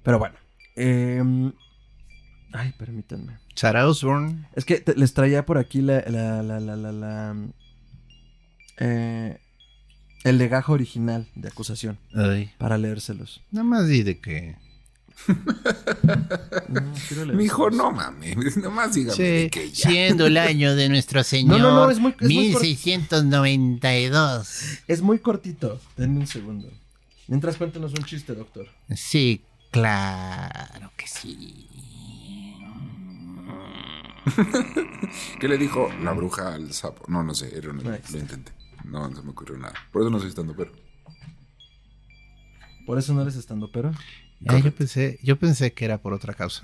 Pero bueno. em, ay, permítanme. Sarah Osborne. Es que te- les traía por aquí la. la, la, la, la, la, eh, el legajo original de acusación. Ay, Para leérselos. nada más di de que. No, quiero leérselos. Mijo, no mames, nomás dígame Sí, que ya. siendo el año de nuestro Señor No, no, no, es muy- es muy cor- 1692. Es muy cortito. Denme un segundo. Mientras cuéntanos un chiste, doctor. Sí, claro que sí. ¿Qué le dijo la bruja al sapo? No, no sé, era una- lo intenté. No, no se me ocurrió nada. Por eso no soy estando pero. Por eso no eres estando, pero. Ah, yo, pensé, yo pensé que era por otra causa.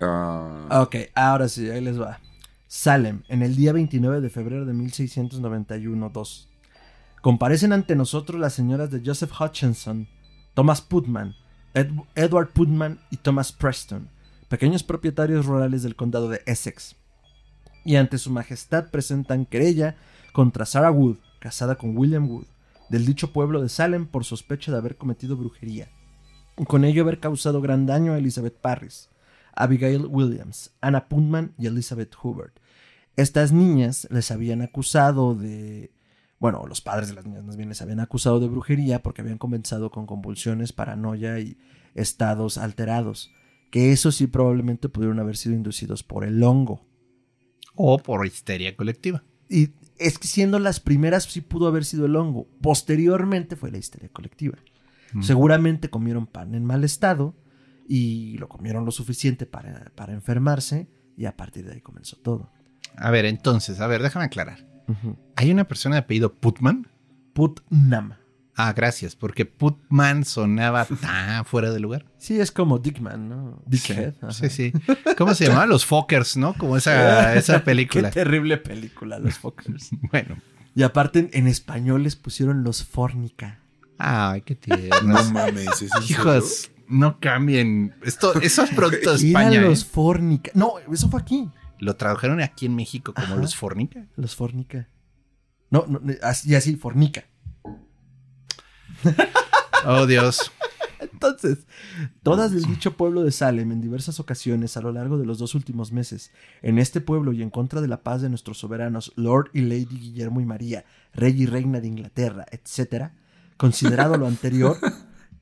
Ah, Ok, ahora sí, ahí les va. Salem, en el día 29 de febrero de 1691-2. Comparecen ante nosotros las señoras de Joseph Hutchinson, Thomas Putman, Ed- Edward Putman y Thomas Preston, pequeños propietarios rurales del condado de Essex. Y ante su majestad presentan querella contra Sarah Wood, casada con William Wood, del dicho pueblo de Salem por sospecha de haber cometido brujería. Con ello haber causado gran daño a Elizabeth Parris. Abigail Williams, Anna Putman y Elizabeth Hubert. Estas niñas les habían acusado de... Bueno, los padres de las niñas más bien les habían acusado de brujería porque habían comenzado con convulsiones, paranoia y estados alterados. Que eso sí probablemente pudieron haber sido inducidos por el hongo. O por histeria colectiva. Y es que siendo las primeras sí pudo haber sido el hongo. Posteriormente fue la histeria colectiva. Mm. Seguramente comieron pan en mal estado y lo comieron lo suficiente para, para enfermarse y a partir de ahí comenzó todo. A ver, entonces, a ver, déjame aclarar. ¿Hay una persona de apellido Putman? Putnam. Ah, gracias, porque Putman sonaba tan fuera de lugar. Sí, es como Dickman, ¿no? Dickhead. Sí, sí. ¿Cómo se llamaba? Los Fockers, ¿no? Como esa, esa Qué película. terrible película, los Fockers. Bueno. y aparte en, español les pusieron los Fornica. Ay, qué no tiernos. mames, ¿es? Hijos, no cambien. Esto, eso es producto de Eran España. ¿eh? los Fornica. No, eso fue aquí. Lo tradujeron aquí en México como Ajá. los Fornica. Los Fornica. No, no, así, así, Fornica. Oh, Dios. Entonces, todas del dicho pueblo de Salem en diversas ocasiones a lo largo de los dos últimos meses, en este pueblo y en contra de la paz de nuestros soberanos Lord y Lady Guillermo y María, rey y reina de Inglaterra, etc., considerado lo anterior,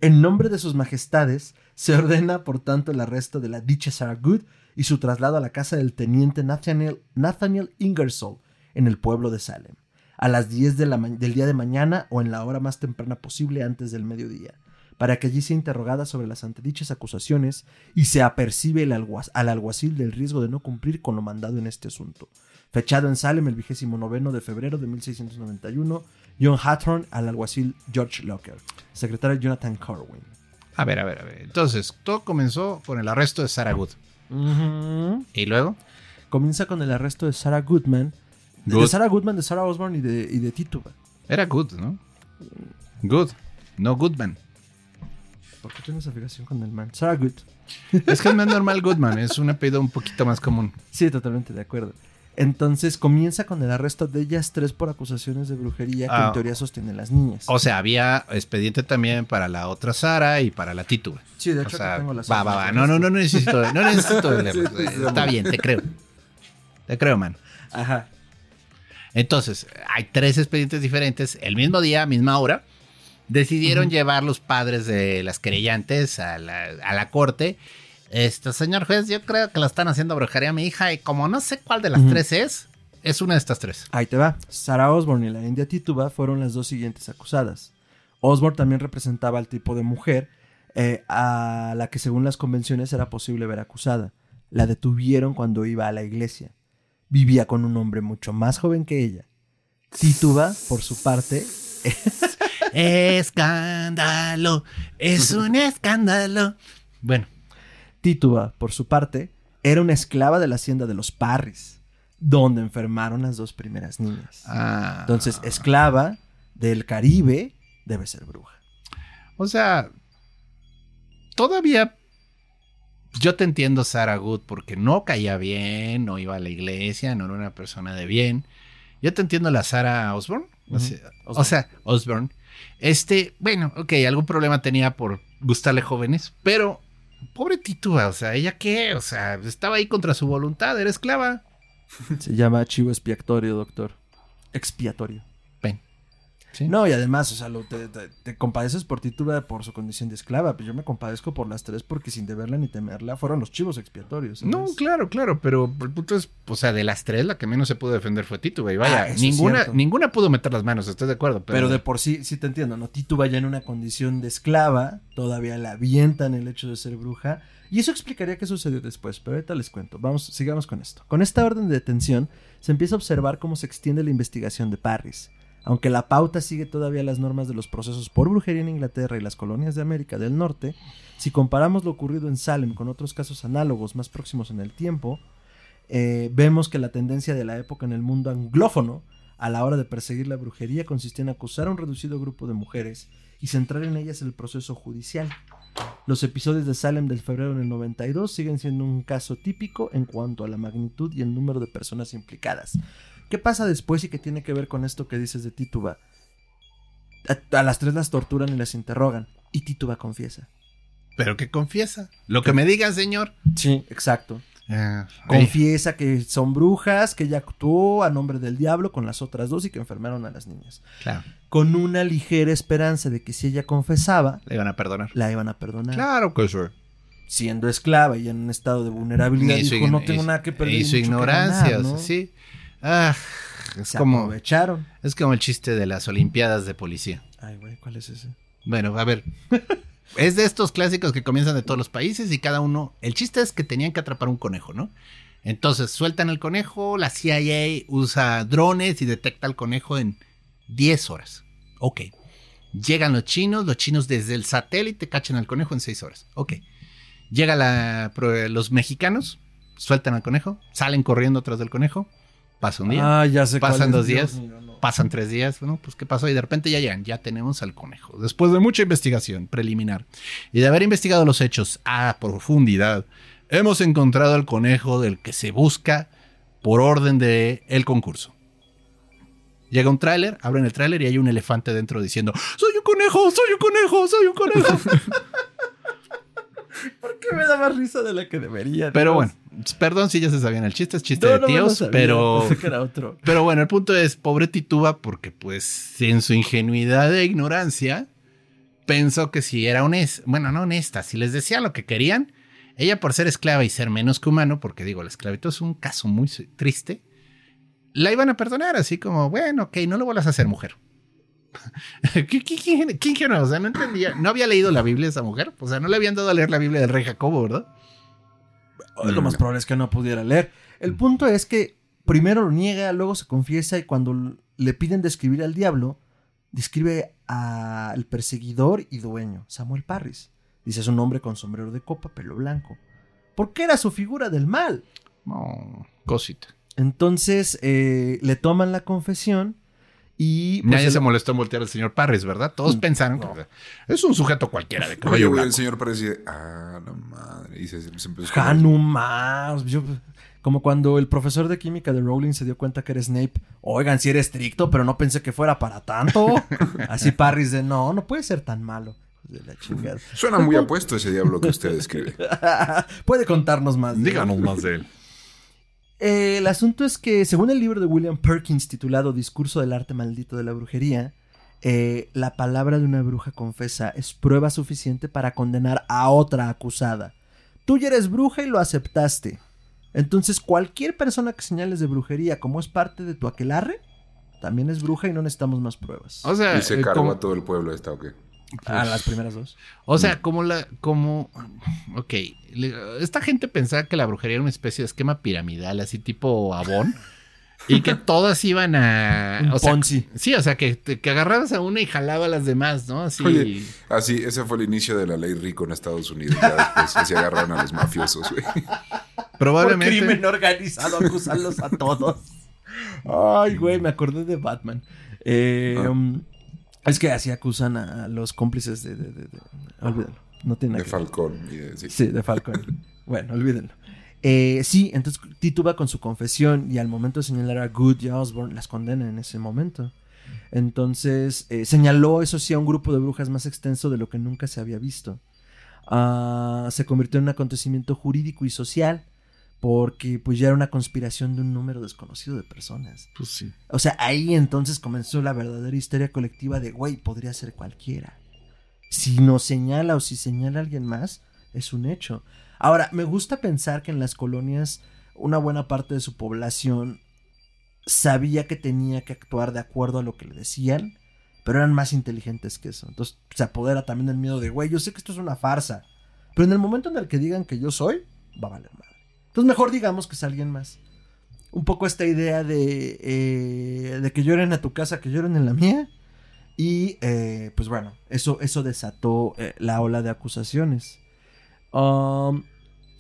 en nombre de sus majestades, se ordena, por tanto, el arresto de la dicha Sarah Good y su traslado a la casa del teniente Nathaniel, Nathaniel Ingersoll en el pueblo de Salem, a las 10 de la ma- del día de mañana o en la hora más temprana posible antes del mediodía, para que allí sea interrogada sobre las antedichas acusaciones y se apercibe el alguaz- al alguacil del riesgo de no cumplir con lo mandado en este asunto. Fechado en Salem el vigésimo noveno de febrero de 1691, John Hathorne al alguacil George Locker, secretario Jonathan Corwin. A ver, a ver, a ver. Entonces, todo comenzó con el arresto de Sarah Good. Y luego, Comienza con el arresto de Sarah Goodman, de. Sarah Goodman, de Sarah Osborne y de, y de Tituba. era Good, ¿no? Good, no Goodman. ¿Por qué tienes afiliación con el man? Sarah Good. Es que no es normal Goodman, es un apellido un poquito más común. Sí, totalmente de acuerdo. Entonces comienza con el arresto de ellas tres por acusaciones de brujería que Ah. en teoría sostienen las niñas. O sea, había expediente también para la otra Sara y para la Tituba. sí, de O hecho sea, acá tengo las va, va, va. No, no, no necesito, no necesito. Sí, sí, sí, Está bien, te creo. Te creo, man. Ajá. Entonces, hay tres expedientes diferentes. El mismo día, misma hora, decidieron llevar los padres de las querellantes a la, a la corte. Este, señor juez, yo creo que la están haciendo brujería a mi hija y como no sé cuál de las tres es, es una de estas tres. Ahí te va. Sarah Osborne y la India Tituba fueron las dos siguientes acusadas. Osborne también representaba al tipo de mujer eh, a la que según las convenciones era posible ver acusada. La detuvieron cuando iba a la iglesia. Vivía con un hombre mucho más joven que ella. Tituba, por su parte, Escándalo, es un escándalo. Bueno, Tituba, por su parte, era una esclava de la hacienda de los Parris, donde enfermaron las dos primeras niñas. ah, Entonces, esclava del Caribe debe ser bruja. O sea, todavía yo te entiendo, Sarah Good, porque no caía bien, no iba a la iglesia, no era una persona de bien. Yo te entiendo la Sarah Osborne. O Ujú. sea, o sea, Osborne. Este, bueno, ok, algún problema tenía por gustarle jóvenes, pero pobre Tituba, o sea, ¿ella qué? O sea, estaba ahí contra su voluntad, era esclava. Se llama chivo expiatorio, doctor. Expiatorio. No, y además, o sea, lo- te, te- te compadeces por Tituba por su condición de esclava, pero yo me compadezco por las tres porque sin deberla ni temerla fueron los chivos expiatorios. ¿sabes? No, claro, claro, pero el punto es, o sea, de las tres, la que menos se pudo defender fue Tituba. Y Ah, vaya, ninguna, ninguna pudo meter las manos, estoy de acuerdo. Pero, Pero de por sí, sí te entiendo, ¿no? Tituba ya en una condición de esclava, todavía la avientan el hecho de ser bruja. Y eso explicaría qué sucedió después, pero ahorita les cuento. Vamos, sigamos con esto. Con esta orden de detención, se empieza a observar cómo se extiende la investigación de Parris. Aunque la pauta sigue todavía las normas de los procesos por brujería en Inglaterra y las colonias de América del Norte, si comparamos lo ocurrido en Salem con otros casos análogos más próximos en el tiempo, eh, vemos que la tendencia de la época en el mundo anglófono a la hora de perseguir la brujería consistía en acusar a un reducido grupo de mujeres y centrar en ellas el proceso judicial. Los episodios de Salem del febrero del 92 siguen siendo un caso típico en cuanto a la magnitud y el número de personas implicadas. ¿Qué pasa después y qué tiene que ver con esto que dices de Tituba? A, a las tres las torturan y las interrogan y Tituba confiesa. pero que confiesa. Lo que me diga, señor. Sí, exacto. Ah, Confiesa que son brujas, que ella actuó a nombre del diablo con las otras dos y que enfermaron a las niñas. claro, Con una ligera esperanza de que si ella confesaba, le iban a perdonar. la iban a perdonar. Claro que sí. Siendo esclava y en un estado de vulnerabilidad, Y su dijo, no tengo y- nada que perder. Y su ignorancia, ganar", o sea, ¿no? sí. Ah, es Se como, aprovecharon. es como el chiste de las Olimpiadas de policía. Ay, güey, ¿cuál es ese? Bueno, a ver. es de estos clásicos que comienzan de todos los países y cada uno. El chiste es que tenían que atrapar un conejo, ¿no? Entonces sueltan el conejo, la CIA usa drones y detecta al conejo en 10 horas. Ok. Llegan los chinos, los chinos desde el satélite cachan al conejo en 6 horas. Ok. Llega la, pro- los mexicanos, sueltan al conejo, salen corriendo atrás del conejo, pasa un día. Ah, ya sé Pasan dos Dios días. mío, no. Pasan tres días, bueno, pues ¿qué pasó? Y de repente ya llegan, ya tenemos al conejo. Después de mucha investigación preliminar y de haber investigado los hechos a profundidad, hemos encontrado al conejo del que se busca por orden de el concurso. Llega un tráiler, abren el tráiler y hay un elefante dentro diciendo, soy un conejo, soy un conejo, soy un conejo. ¿Por qué me da más risa de la que debería? Pero bueno, perdón si ya se sabían el chiste, es chiste No, de no tíos, sabía, pero... pensé que era otro. Pero bueno, el punto es, pobre Tituba, porque pues en su ingenuidad e ignorancia, pensó que si era honesta, bueno, no honesta, si les decía lo que querían, ella por ser esclava y ser menos que humano, porque digo, la esclavitud es un caso muy triste, la iban a perdonar, así como, bueno, ok, no lo vuelvas a hacer mujer. ¿Qué, qué, qué- qué ingenuo? O sea, no entendía, no había leído la Biblia esa mujer, o sea, no le habían dado a leer la Biblia del rey Jacobo, ¿verdad? Lo más Mm. probable es que no pudiera leer. El punto es que primero lo niega, luego se confiesa y cuando le piden describir al diablo, describe al perseguidor y dueño, Samuel Parris. Dice es un hombre con sombrero de copa, pelo blanco. Porque era su figura del mal. No, cosita. Entonces eh, le toman la confesión y... pues, Nadie el- se molestó en voltear al señor Parris, ¿verdad? Todos Mm, pensaron no. que es un sujeto cualquiera de Oye, cabello güey, el señor parecía, ah, la madre. Y se, se empezó a Hanuman. Yo- como cuando el profesor de química de Rowling se dio cuenta que era Snape. Oigan, si era estricto, pero no pensé que fuera para tanto. Así Parris de no, no puede ser tan malo. De la chingada. Suena muy apuesto ese diablo que usted describe. puede contarnos más. de él? Díganos más de él. Eh, el asunto es que, según el libro de William Perkins titulado Discurso del arte maldito de la brujería, eh, la palabra de una bruja confesa es prueba suficiente para condenar a otra acusada. Tú ya eres bruja y lo aceptaste. Entonces, cualquier persona que señales de brujería como es parte de tu aquelarre, también es bruja y no necesitamos más pruebas. O sea, Y se eh, cargó como, a todo el pueblo esta, ¿o qué? A las primeras dos. o sea, como la, como, ok, esta gente pensaba que la brujería era una especie de esquema piramidal, así tipo Avon, y que todas iban a, Un o sea, Ponzi. sí, o sea, que, que agarrabas a una y jalaba a las demás, ¿no? Así, Oye, así, ese fue el inicio de la ley rico en Estados Unidos. Ya después se agarraron a los mafiosos, güey. Por probablemente. crimen organizado, acusarlos a todos. Ay, güey, me acordé de Batman. Eh, Ah. um, es que así acusan a los cómplices de. de, de- de- olvídalo. No tiene nada De que. Falcón. Y de, sí. Sí, de Falcon. bueno, olvídenlo. Eh, sí, entonces tituba con su confesión y al momento de señalar a Good y a Osborne las condena en ese momento. Entonces eh, señaló, eso sí, a un grupo de brujas más extenso de lo que nunca se había visto. Ah, se convirtió en un acontecimiento jurídico y social porque pues ya era una conspiración de un número desconocido de personas. Pues sí. O sea, ahí entonces comenzó la verdadera histeria colectiva de, güey, podría ser cualquiera. Si nos señala o si señala a alguien más, es un hecho. Ahora, me gusta pensar que en las colonias una buena parte de su población sabía que tenía que actuar de acuerdo a lo que le decían, pero eran más inteligentes que eso. Entonces se apodera también el miedo de, güey, yo sé que esto es una farsa, pero en el momento en el que digan que yo soy, va a valer madre. Entonces mejor digamos que es alguien más. Un poco esta idea de, eh, de que lloren a tu casa, que lloren en la mía. Y eh, pues bueno, eso, eso desató eh, la ola de acusaciones. Um,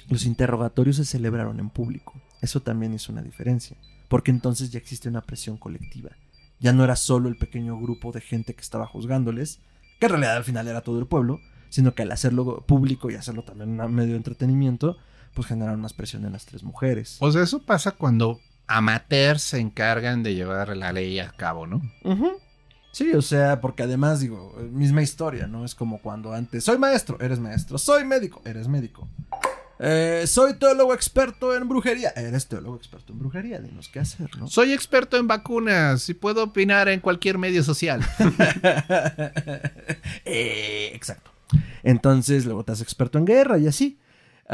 los interrogatorios se celebraron en público. Eso también hizo una diferencia. Porque entonces ya existe una presión colectiva. Ya no era solo el pequeño grupo de gente que estaba juzgándoles, que en realidad al final era todo el pueblo, sino que al hacerlo público y hacerlo también un medio de entretenimiento, pues generaron más presión en las tres mujeres. O sea, eso pasa cuando amateurs se encargan de llevar la ley a cabo, ¿no? Sí, o sea, porque además digo, misma historia, ¿no? Es como cuando antes, soy maestro, eres maestro, soy médico, eres médico. Eh, soy teólogo experto en brujería, eres teólogo experto en brujería, dinos qué hacer, ¿no? Soy experto en vacunas y puedo opinar en cualquier medio social. Eh, exacto. Entonces, luego te haces experto en guerra y así.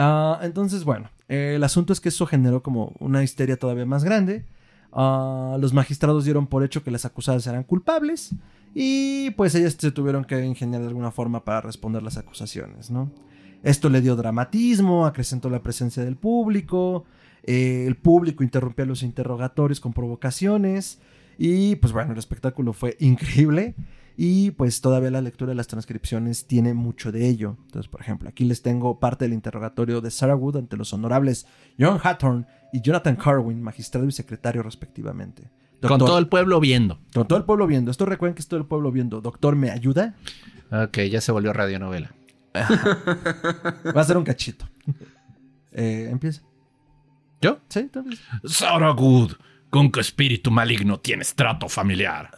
Ah, entonces, bueno, el asunto es que eso generó como una histeria todavía más grande. Ah, los magistrados dieron por hecho que las acusadas eran culpables y pues ellas se tuvieron que ingeniar de alguna forma para responder las acusaciones, ¿no? Esto le dio dramatismo, acrecentó la presencia del público, eh, el público interrumpía los interrogatorios con provocaciones y pues bueno, el espectáculo fue increíble y pues todavía la lectura de las transcripciones tiene mucho de ello. Entonces, por ejemplo, aquí les tengo parte del interrogatorio de Sarah Wood ante los honorables John Hathorne y Jonathan Carwin, magistrado y secretario respectivamente. Con todo el pueblo viendo. con todo el pueblo viendo. Esto recuerden que es todo el pueblo viendo. Doctor, ¿me ayuda? Ok, ya se volvió radionovela. Va a ser un cachito. Eh, Empieza. ¿Yo? Sí, entonces. Sarah Good, ¿con qué espíritu maligno tienes trato familiar?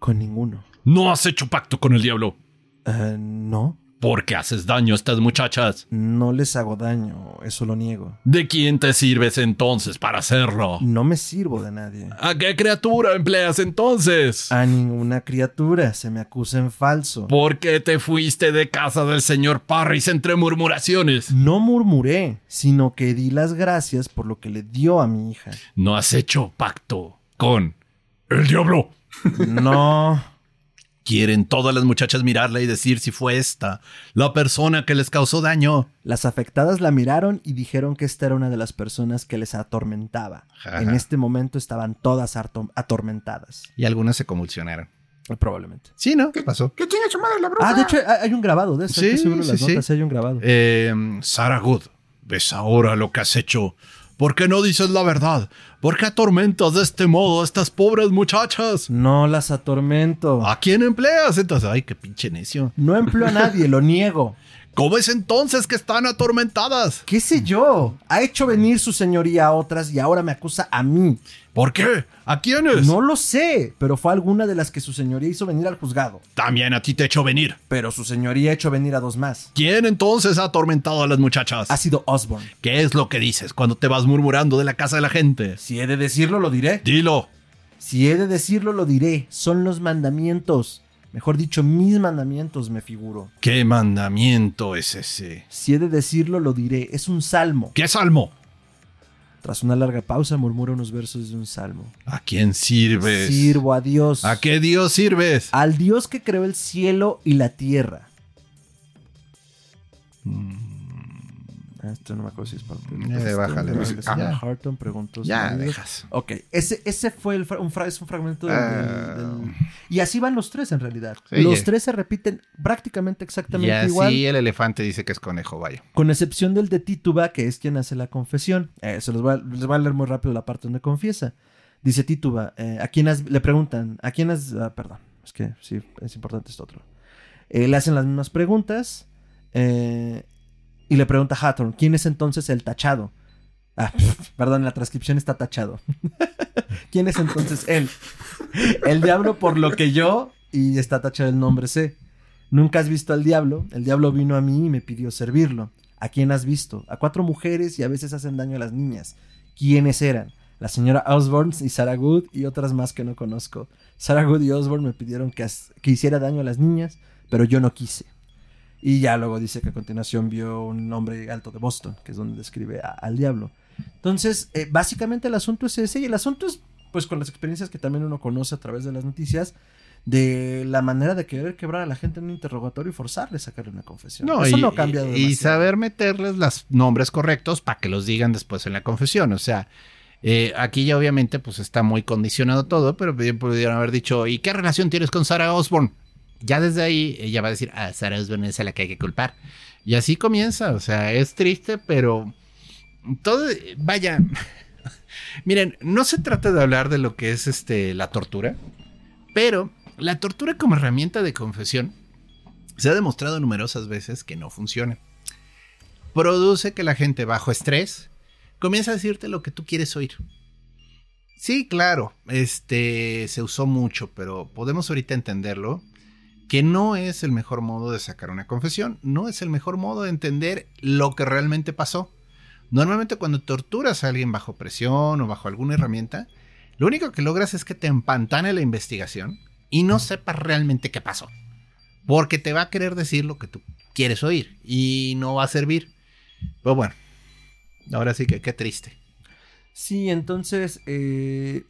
Con ninguno. ¿No has hecho pacto con el diablo? Eh, no. ¿Por qué haces daño a estas muchachas? No les hago daño, eso lo niego. ¿De quién te sirves entonces para hacerlo? No me sirvo de nadie. ¿A qué criatura empleas entonces? A ninguna criatura se me acusa en falso. ¿Por qué te fuiste de casa del señor Parris entre murmuraciones? No murmuré, sino que di las gracias por lo que le dio a mi hija. No has hecho pacto con el diablo. No. Quieren todas las muchachas mirarla y decir si fue esta la persona que les causó daño. Las afectadas la miraron y dijeron que esta era una de las personas que les atormentaba. Ajá. En este momento estaban todas atormentadas. Y algunas se convulsionaron. Probablemente. Sí, ¿no? ¿Qué pasó? ¿Qué chinga su madre la bruja? Ah, de hecho, hay un grabado de eso. hay que Sí, las sí, sí. notas, hay un grabado. Eh, Sarah Good, ¿ves ahora lo que has hecho? ¿Por qué no dices la verdad? ¿Por qué atormentas de este modo a estas pobres muchachas? No las atormento. ¿A quién empleas? Entonces, ay, qué pinche necio. No empleo a nadie, lo niego. ¿Cómo es entonces que están atormentadas? ¿Qué sé yo? Ha hecho venir su señoría a otras y ahora me acusa a mí. ¿Por qué? ¿A quiénes? No lo sé, pero fue alguna de las que su señoría hizo venir al juzgado. También a ti te echo venir. Pero su señoría ha hecho venir a dos más. ¿Quién entonces ha atormentado a las muchachas? Ha sido Osborne. ¿Qué es lo que dices cuando te vas murmurando de la casa de la gente? Si he de decirlo, lo diré. Dilo. Si he de decirlo, lo diré. Son los mandamientos. Mejor dicho, mis mandamientos, me figuro. ¿Qué mandamiento es ese? Si he de decirlo, lo diré. Es un salmo. ¿Qué salmo? Tras una larga pausa, murmura unos versos de un salmo. ¿A quién sirves? Sirvo a Dios. ¿A qué Dios sirves? Al Dios que creó el cielo y la tierra. Ah, Esto no me acuerdo si es para Ya, bájale. Harton preguntó. Ya, dejas. Ok, ese, ese fue el fra- un, fra- es un fragmento del- Ah. del- Y así van los tres en realidad. Sí, los tres se repiten prácticamente exactamente Y así igual. el elefante dice que es conejo, vaya. Con excepción del de Tituba, que es quien hace la confesión. Eh, se los voy, a, les voy a leer muy rápido la parte donde confiesa. Dice Tituba, eh, ¿a quién has, le preguntan, ¿a quién has, ah, perdón, es que sí, es importante esto otro. Eh, le hacen las mismas preguntas eh, y le pregunta a Hathorne, ¿quién es entonces el tachado? Ah, perdón, la transcripción está tachado. ¿Quién es entonces él? El diablo por lo que yo, y está tachado el nombre C. Nunca has visto al diablo. El diablo vino a mí y me pidió servirlo. ¿A quién has visto? A cuatro mujeres y a veces hacen daño a las niñas. ¿Quiénes eran? La señora Osborne y Sarah Good y otras más que no conozco. Sarah Good y Osborne me pidieron que, hiciera daño a las niñas, pero yo no quise. Y ya luego dice que a continuación vio un hombre alto de Boston, que es donde describe a- al diablo. Entonces, eh, básicamente el asunto es ese, y el asunto es, pues, con las experiencias que también uno conoce a través de las noticias, de la manera de querer quebrar a la gente en un interrogatorio y forzarle a sacarle una confesión. Eso y, no ha cambiado y saber meterles los nombres correctos para que los digan después en la confesión. O sea, eh, aquí ya obviamente pues está muy condicionado todo, pero pudieron haber dicho, ¿y qué relación tienes con Sarah Osborne? Ya desde ahí ella va a decir, ah, Osborne es a la que hay que culpar. Y así comienza, o sea, es triste, pero todo, vaya, miren, no se trata de hablar de lo que es este la tortura, pero la tortura como herramienta de confesión se ha demostrado numerosas veces que no funciona. Produce que la gente bajo estrés comienza a decirte lo que tú quieres oír. Sí, claro, este se usó mucho, pero podemos ahorita entenderlo que no es el mejor modo de sacar una confesión, no es el mejor modo de entender lo que realmente pasó. Normalmente cuando torturas a alguien bajo presión o bajo alguna herramienta, lo único que logras es que te empantane la investigación y no sepas realmente qué pasó. Porque te va a querer decir lo que tú quieres oír y no va a servir. Pero bueno, ahora sí que qué triste. Sí, entonces eh,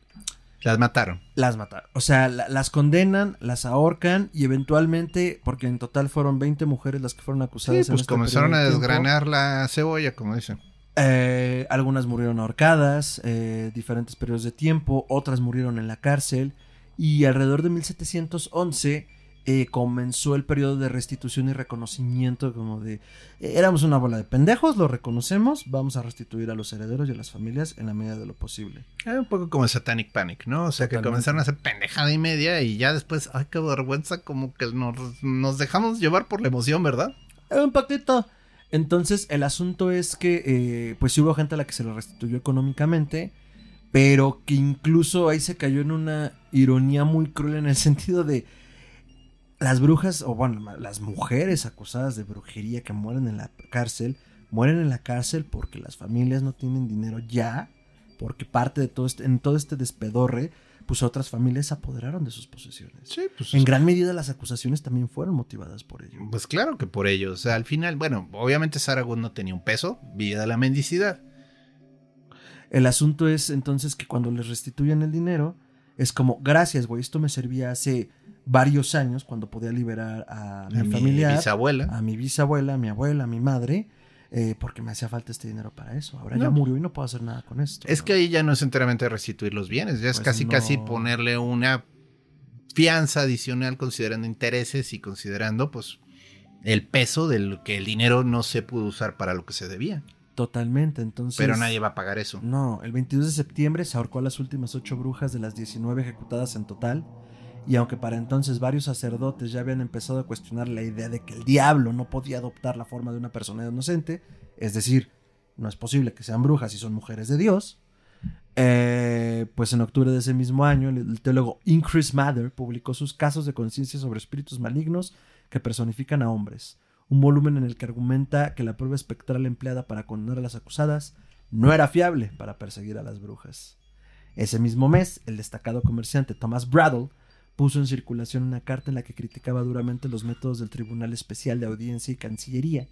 Las mataron. las mataron. O sea, la- las condenan, las ahorcan y eventualmente, porque en total fueron 20 mujeres las que fueron Sí, acusadas. en pues este comenzaron a tiempo. desgranar la cebolla, como dicen. Eh, algunas murieron ahorcadas, eh, diferentes periodos de tiempo, otras murieron en la cárcel y alrededor de 1711 eh, comenzó el periodo de restitución y reconocimiento como de eh, éramos una bola de pendejos, lo reconocemos, vamos a restituir a los herederos y a las familias en la medida de lo posible. Eh, un poco como Satanic Panic, ¿no? O sea, que comenzaron a hacer pendejada y media y ya después, ay, qué vergüenza, como que nos, nos dejamos llevar por la emoción, ¿verdad? Eh, Un poquito. Entonces, el asunto es que, eh, pues sí hubo gente a la que se le restituyó económicamente, pero que incluso ahí se cayó en una ironía muy cruel en el sentido de, las brujas, o bueno, las mujeres acusadas de brujería que mueren en la cárcel, mueren en la cárcel porque las familias no tienen dinero ya, porque parte de todo este, en todo este despedorre, pues otras familias se apoderaron de sus posesiones. Sí, pues. En gran medida las acusaciones también fueron motivadas por ello. Pues claro que por ello. O sea, al final, bueno, obviamente Saragoon no tenía un peso, vida de la mendicidad. El asunto es entonces que cuando les restituyen el dinero, es como, gracias, güey, esto me servía hace varios años cuando podía liberar a mi, A mi bisabuela. a mi bisabuela, a mi abuela, a mi madre, eh, porque me hacía falta este dinero para eso. Ahora ya murió y no puedo hacer nada con esto. Es ¿no? que ahí ya no es enteramente restituir los bienes, ya es Pues casi no. casi ponerle una fianza adicional considerando intereses y considerando pues el peso del que el dinero no se pudo usar para lo que se debía. Totalmente, entonces... Pero nadie va a pagar eso. No, el 22 de septiembre se ahorcó a las últimas ocho brujas de las 19 ejecutadas en total. Y aunque para entonces varios sacerdotes ya habían empezado a cuestionar la idea de que el diablo no podía adoptar la forma de una persona inocente, es decir, no es posible que sean brujas si son mujeres de Dios, eh, pues en octubre de ese mismo año el, el teólogo Increase Mather publicó sus casos de conciencia sobre espíritus malignos que personifican a hombres, un volumen en el que argumenta que la prueba espectral empleada para condenar a las acusadas no era fiable para perseguir a las brujas. Ese mismo mes, el destacado comerciante Thomas Bradle puso en circulación una carta en la que criticaba duramente los métodos del Tribunal Especial de Audiencia y Cancillería.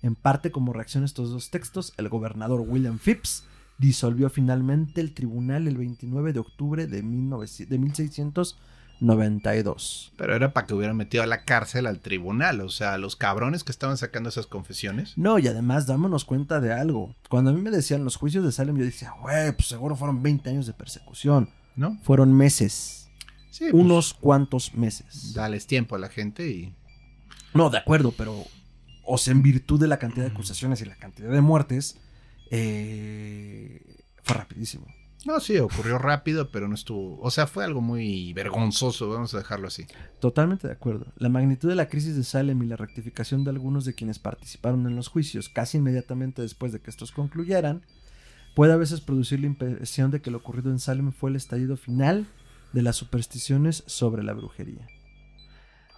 En parte como reacción a estos dos textos, el gobernador William Phipps disolvió finalmente el tribunal el 29 de octubre de, 1900 de 1692. Pero era para que hubieran metido a la cárcel al tribunal, o sea, los cabrones que estaban sacando esas confesiones. No, y además dámonos cuenta de algo. Cuando a mí me decían los juicios de Salem, yo decía, güey, pues seguro fueron 20 años de persecución. ¿No? Fueron meses. Sí, pues, unos cuantos meses. dales tiempo a la gente y No, de acuerdo, pero. O sea, en virtud de la cantidad de acusaciones y la cantidad de muertes, eh, fue rapidísimo. No, sí, ocurrió rápido, pero no estuvo. O sea, fue algo muy vergonzoso, vamos a dejarlo así. Totalmente de acuerdo. La magnitud de la crisis de Salem y la rectificación de algunos de quienes participaron en los juicios casi inmediatamente después de que estos concluyeran, puede a veces producir la impresión de que lo ocurrido en Salem fue el estallido final de las supersticiones sobre la brujería.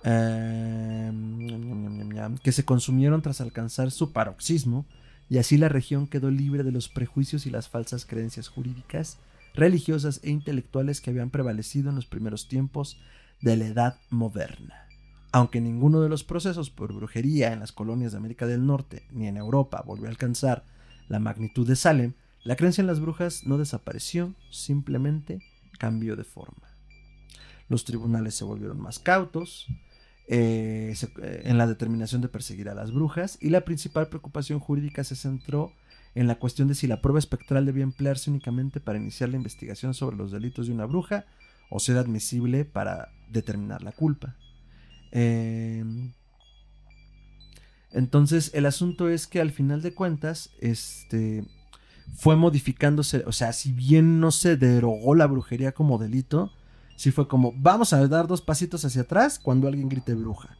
Ñam, que se consumieron tras alcanzar su paroxismo y así la región quedó libre de los prejuicios y las falsas creencias jurídicas, religiosas e intelectuales que habían prevalecido en los primeros tiempos de la Edad Moderna. Aunque ninguno de los procesos por brujería en las colonias de América del Norte ni en Europa volvió a alcanzar la magnitud de Salem, la creencia en las brujas no desapareció, simplemente cambió de forma. Los tribunales se volvieron más cautos eh, eh, en la determinación de perseguir a las brujas y la principal preocupación jurídica se centró en la cuestión de si la prueba espectral debía emplearse únicamente para iniciar la investigación sobre los delitos de una bruja o ser admisible para determinar la culpa. Eh, entonces, el asunto es que al final de cuentas, este fue modificándose, o sea, si bien no se derogó la brujería como delito, sí fue como, vamos a dar dos pasitos hacia atrás cuando alguien grite bruja.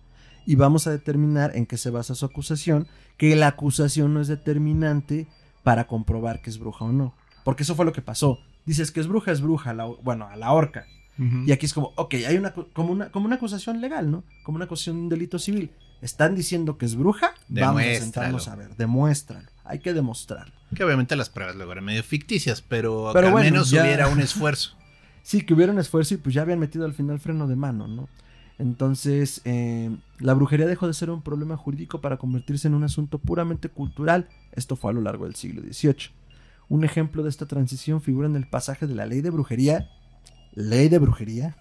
Y vamos a determinar en qué se basa su acusación, que la acusación no es determinante para comprobar que es bruja o no. Porque eso fue lo que pasó. Dices que es bruja, es bruja, la- bueno, a la horca. Y aquí es como, ok, hay una, como, una, como una acusación legal, ¿no? Como una acusación de un delito civil. Están diciendo que es bruja, vamos a sentarnos a ver, demuéstralo. Hay que demostrarlo. Que obviamente las pruebas luego eran medio ficticias, pero, al bueno, menos ya- hubiera un esfuerzo. Sí, que hubiera un esfuerzo y pues ya habían metido al final freno de mano, ¿no? Entonces, eh, la brujería dejó de ser un problema jurídico para convertirse en un asunto puramente cultural. Esto fue a lo largo del siglo XVIII. Un ejemplo de esta transición figura en el pasaje de la ley de brujería, ley de brujería,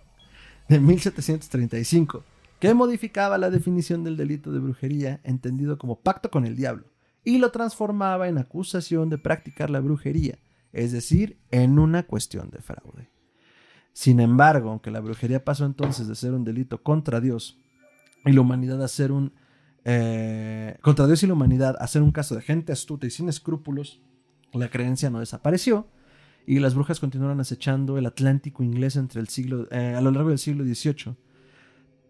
de 1735, que modificaba la definición del delito de brujería entendido como pacto con el diablo y lo transformaba en acusación de practicar la brujería, es decir, en una cuestión de fraude. Sin embargo, aunque la brujería pasó entonces de ser un delito contra Dios y la humanidad a ser un eh, contra Dios y la humanidad a ser un caso de gente astuta y sin escrúpulos, la creencia no desapareció y las brujas continuaron acechando el Atlántico inglés entre el siglo eh, a lo largo del siglo XVIII.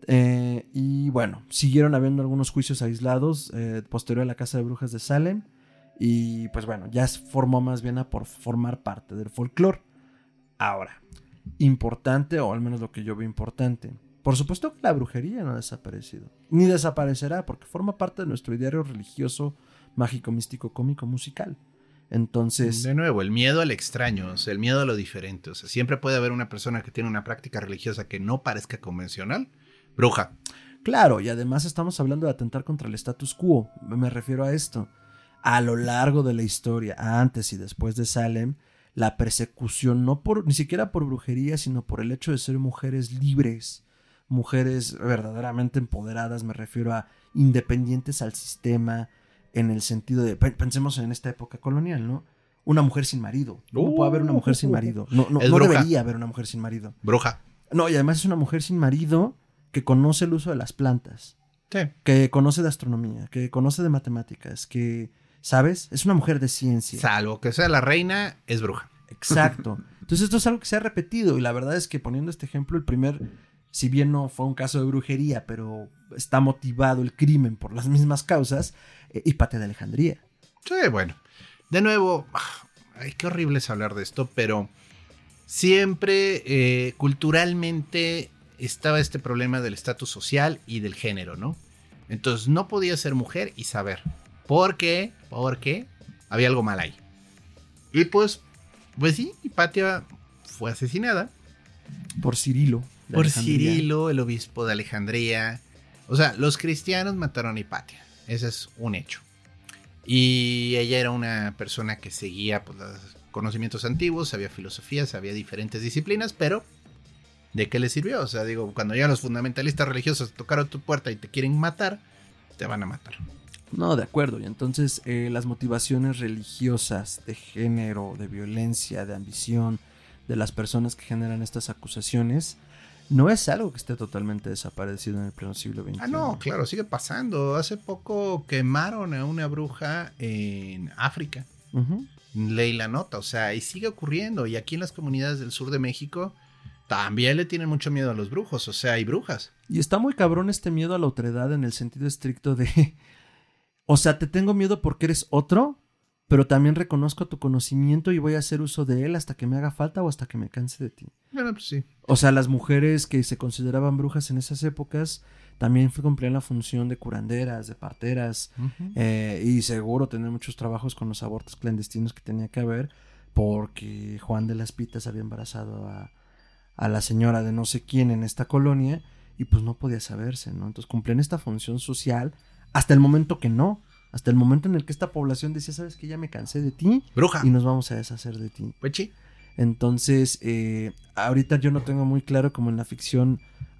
Eh, y bueno, siguieron habiendo algunos juicios aislados posterior a la casa de brujas de Salem y pues bueno, ya formó más bien a por formar parte del folclore. Ahora, importante, o al menos lo que yo veo importante, Por supuesto que la brujería no ha desaparecido, ni desaparecerá porque forma parte de nuestro ideario religioso, mágico, místico, cómico, musical. Entonces, De nuevo, el miedo al extraño, o sea, el miedo a lo diferente. O sea, siempre puede haber una persona que tiene una práctica religiosa que no parezca convencional. Bruja. claro, y además estamos hablando de atentar contra el status quo. Me refiero a esto. A lo largo de la historia, antes y después de Salem, la persecución no por ni siquiera por brujería, sino por el hecho de ser mujeres libres, mujeres verdaderamente empoderadas, me refiero a independientes al sistema, en el sentido de, pe- pensemos en esta época colonial, ¿no? Una mujer sin marido. ¿Cómo puede haber una mujer sin marido? No, no, no debería haber una mujer sin marido. Bruja. No, y además es una mujer sin marido que conoce el uso de las plantas, Sí. que conoce de astronomía, que conoce de matemáticas, que, ¿sabes? Es una mujer de ciencia. Salvo que sea la reina, es bruja. Exacto. Entonces esto es algo que se ha repetido y la verdad es que poniendo este ejemplo, el primer, si bien no fue un caso de brujería, pero está motivado el crimen por las mismas causas, eh, Hipate de Alejandría. Sí, bueno. De nuevo, ah, ay, qué horrible es hablar de esto, pero siempre eh, culturalmente estaba este problema del estatus social y del género, ¿no? Entonces no podía ser mujer y saber. ¿Por qué? Porque había algo mal ahí. Y pues, pues sí, Hipatia fue asesinada Por Cirilo. por Alejandría. Cirilo, el obispo de Alejandría. O sea, los cristianos mataron a Hipatia. Ese es un hecho. Y ella era una persona que seguía pues, los conocimientos antiguos, sabía filosofía, sabía diferentes disciplinas, pero ¿de qué le sirvió? O sea, digo, cuando ya los fundamentalistas religiosos tocaron tu puerta y te quieren matar, te van a matar. No, de acuerdo. Y entonces eh, las motivaciones religiosas de género, de violencia, de ambición de las personas que generan estas acusaciones no es algo que esté totalmente desaparecido en el pleno siglo XXI. Ah, no, claro, sigue pasando. Hace poco quemaron a una bruja en África. Ujú. leí la nota, o sea, y sigue ocurriendo. Y aquí en las comunidades del sur de México también le tienen mucho miedo a los brujos, o sea, hay brujas. Y está muy cabrón este miedo a la otredad en el sentido estricto de... O sea, te tengo miedo porque eres otro, pero también reconozco tu conocimiento y voy a hacer uso de él hasta que me haga falta o hasta que me canse de ti. Bueno, pues sí. O sea, las mujeres que se consideraban brujas en esas épocas también cumplían la función de curanderas, de parteras, eh, y seguro tener muchos trabajos con los abortos clandestinos que tenía que haber, porque Juan de las Pitas había embarazado a, a la señora de no sé quién en esta colonia, y pues no podía saberse, ¿no? Entonces cumplían esta función social hasta el momento que no, hasta el momento en el que esta población decía, sabes que ya me cansé de ti Bruja. y nos vamos a deshacer de ti. Pues sí. Entonces, eh, ahorita yo no tengo muy claro como en la ficción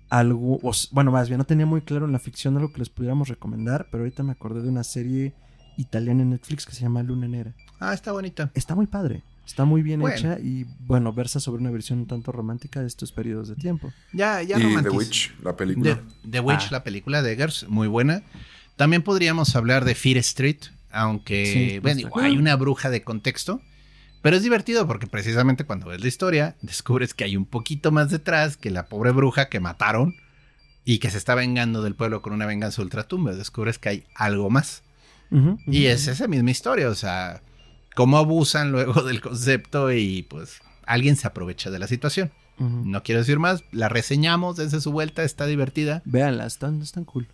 algo, o bueno, más bien no tenía muy claro en la ficción algo que les pudiéramos recomendar, pero ahorita me acordé de una serie italiana en Netflix que se llama Luna Negra. Ah, está bonita. Está muy padre, está muy bien Bueno. hecha y bueno, versa sobre una versión un tanto romántica de estos periodos de tiempo. Ya, ya y The Witch, la película. The, The Witch, Ah. la película de Eggers, muy buena. También podríamos hablar de Fear Street, aunque Sí, bueno, digo, hay una bruja de contexto. Pero es divertido porque precisamente cuando ves la historia, descubres que hay un poquito más detrás que la pobre bruja que mataron y que se está vengando del pueblo con una venganza ultratumba. Descubres que hay algo más. Y es esa misma historia, o sea, cómo abusan luego del concepto y pues alguien se aprovecha de la situación. No quiero decir más, la reseñamos desde su vuelta, está divertida. Véanla, están, están cool.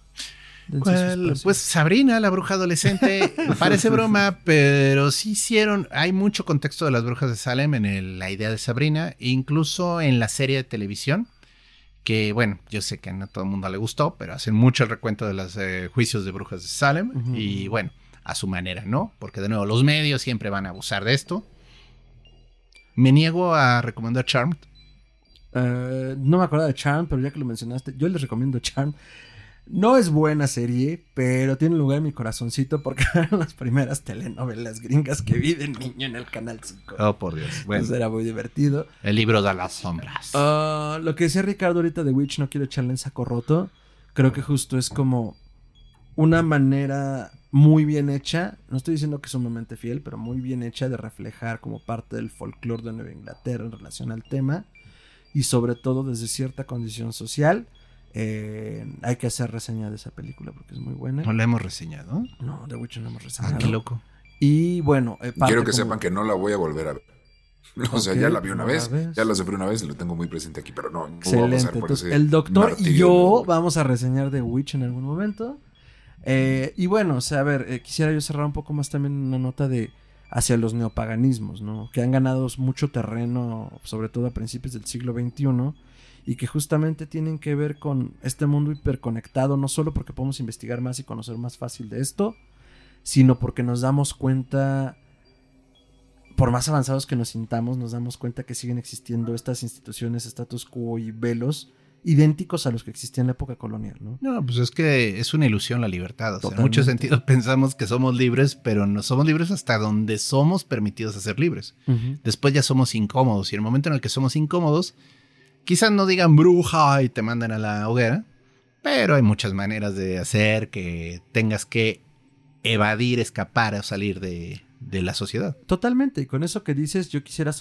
Pues Sabrina, la bruja adolescente, parece broma, pero sí hicieron, hay mucho contexto de las brujas de Salem en el- la idea de Sabrina, incluso en la serie de televisión, que bueno, yo sé que no a todo el mundo le gustó, pero hacen mucho el recuento de los eh, juicios de brujas de Salem, y bueno, a su manera, ¿no? Porque de nuevo, los medios siempre van a abusar de esto. Me niego a recomendar Charmed. Eh, no me acuerdo de Charm, pero ya que lo mencionaste, yo les recomiendo Charm. No es buena serie, pero tiene lugar en mi corazoncito porque eran las primeras telenovelas gringas que vi de niño en el Canal 5. Oh, por Dios. Bueno, Entonces era muy divertido. el libro de las sombras. Ah, lo que decía Ricardo ahorita de Witch, no quiero echarle en saco roto. Creo que justo es como una manera muy bien hecha, no estoy diciendo que sumamente fiel, pero muy bien hecha de reflejar como parte del folclore de Nueva Inglaterra en relación al tema y sobre todo desde cierta condición social. Eh, hay que hacer reseña de esa película porque es muy buena. No la hemos reseñado. No, The Witch no hemos Ah, reseñado. qué loco. Y bueno, eh, parte Quiero que como- sepan que no la voy a volver a ver. O sea, ya la vi una una vez, vez. ya la sufrí una vez y lo tengo muy presente aquí, pero no. a Excelente. Entonces, el doctor y yo vamos a reseñar The Witch en algún momento. Eh, y bueno, o sea, a ver, eh, quisiera yo cerrar un poco más también una nota de hacia los neopaganismos, ¿no? Que han ganado mucho terreno, sobre todo a principios del siglo XXI, y que justamente tienen que ver con este mundo hiperconectado, no solo porque podemos investigar más y conocer más fácil de esto, sino porque nos damos cuenta, por más avanzados que nos sintamos, nos damos cuenta que siguen existiendo estas instituciones, status quo y velos idénticos a los que existían en la época colonial, ¿no? No, pues es que es una ilusión la libertad. O sea, en muchos sentidos pensamos que somos libres, pero no somos libres hasta donde somos permitidos a ser libres. Después ya somos incómodos y el momento en el que somos incómodos, quizás no digan bruja y te mandan a la hoguera, pero hay muchas maneras de hacer que tengas que evadir, escapar o salir de, de la sociedad. Totalmente, y con eso que dices, yo quisiera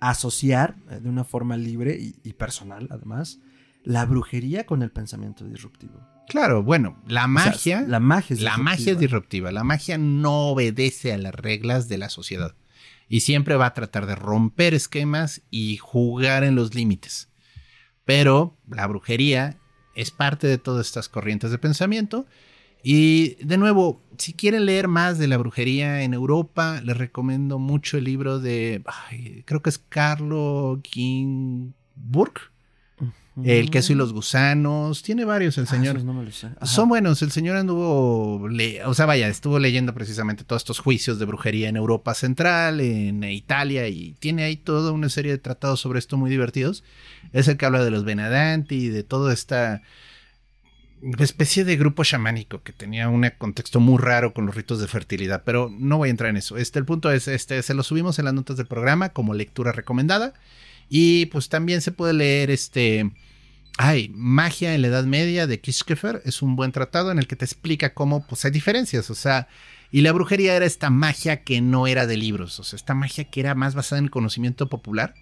asociar eh, de una forma libre y, y personal, además, la brujería con el pensamiento disruptivo. Claro, bueno, la O sea, magia, la magia es la magia es disruptiva. La magia no obedece a las reglas de la sociedad y siempre va a tratar de romper esquemas y jugar en los límites. Pero la brujería es parte de todas estas corrientes de pensamiento. Y de nuevo, si quieren leer más de la brujería en Europa, les recomiendo mucho el libro de, creo que es Carlo Ginburg, El queso y los gusanos. Tiene varios el Ah, señor. no me sé. Son buenos, el señor anduvo, le- o sea, vaya, estuvo leyendo precisamente todos estos juicios de brujería en Europa Central, en Italia, y tiene ahí toda una serie de tratados sobre esto muy divertidos. Es el que habla de los Benadanti, de toda esta especie de grupo chamánico que tenía un contexto muy raro con los ritos de fertilidad, pero no voy a entrar en eso. Este, el punto es, este, se lo subimos en las notas del programa como lectura recomendada, y pues también se puede leer este... Ay, Magia en la Edad Media de Kishkefer es un buen tratado en el que te explica cómo pues hay diferencias, o sea, y la brujería era esta magia que no era de libros, o sea, esta magia que era más basada en el conocimiento popular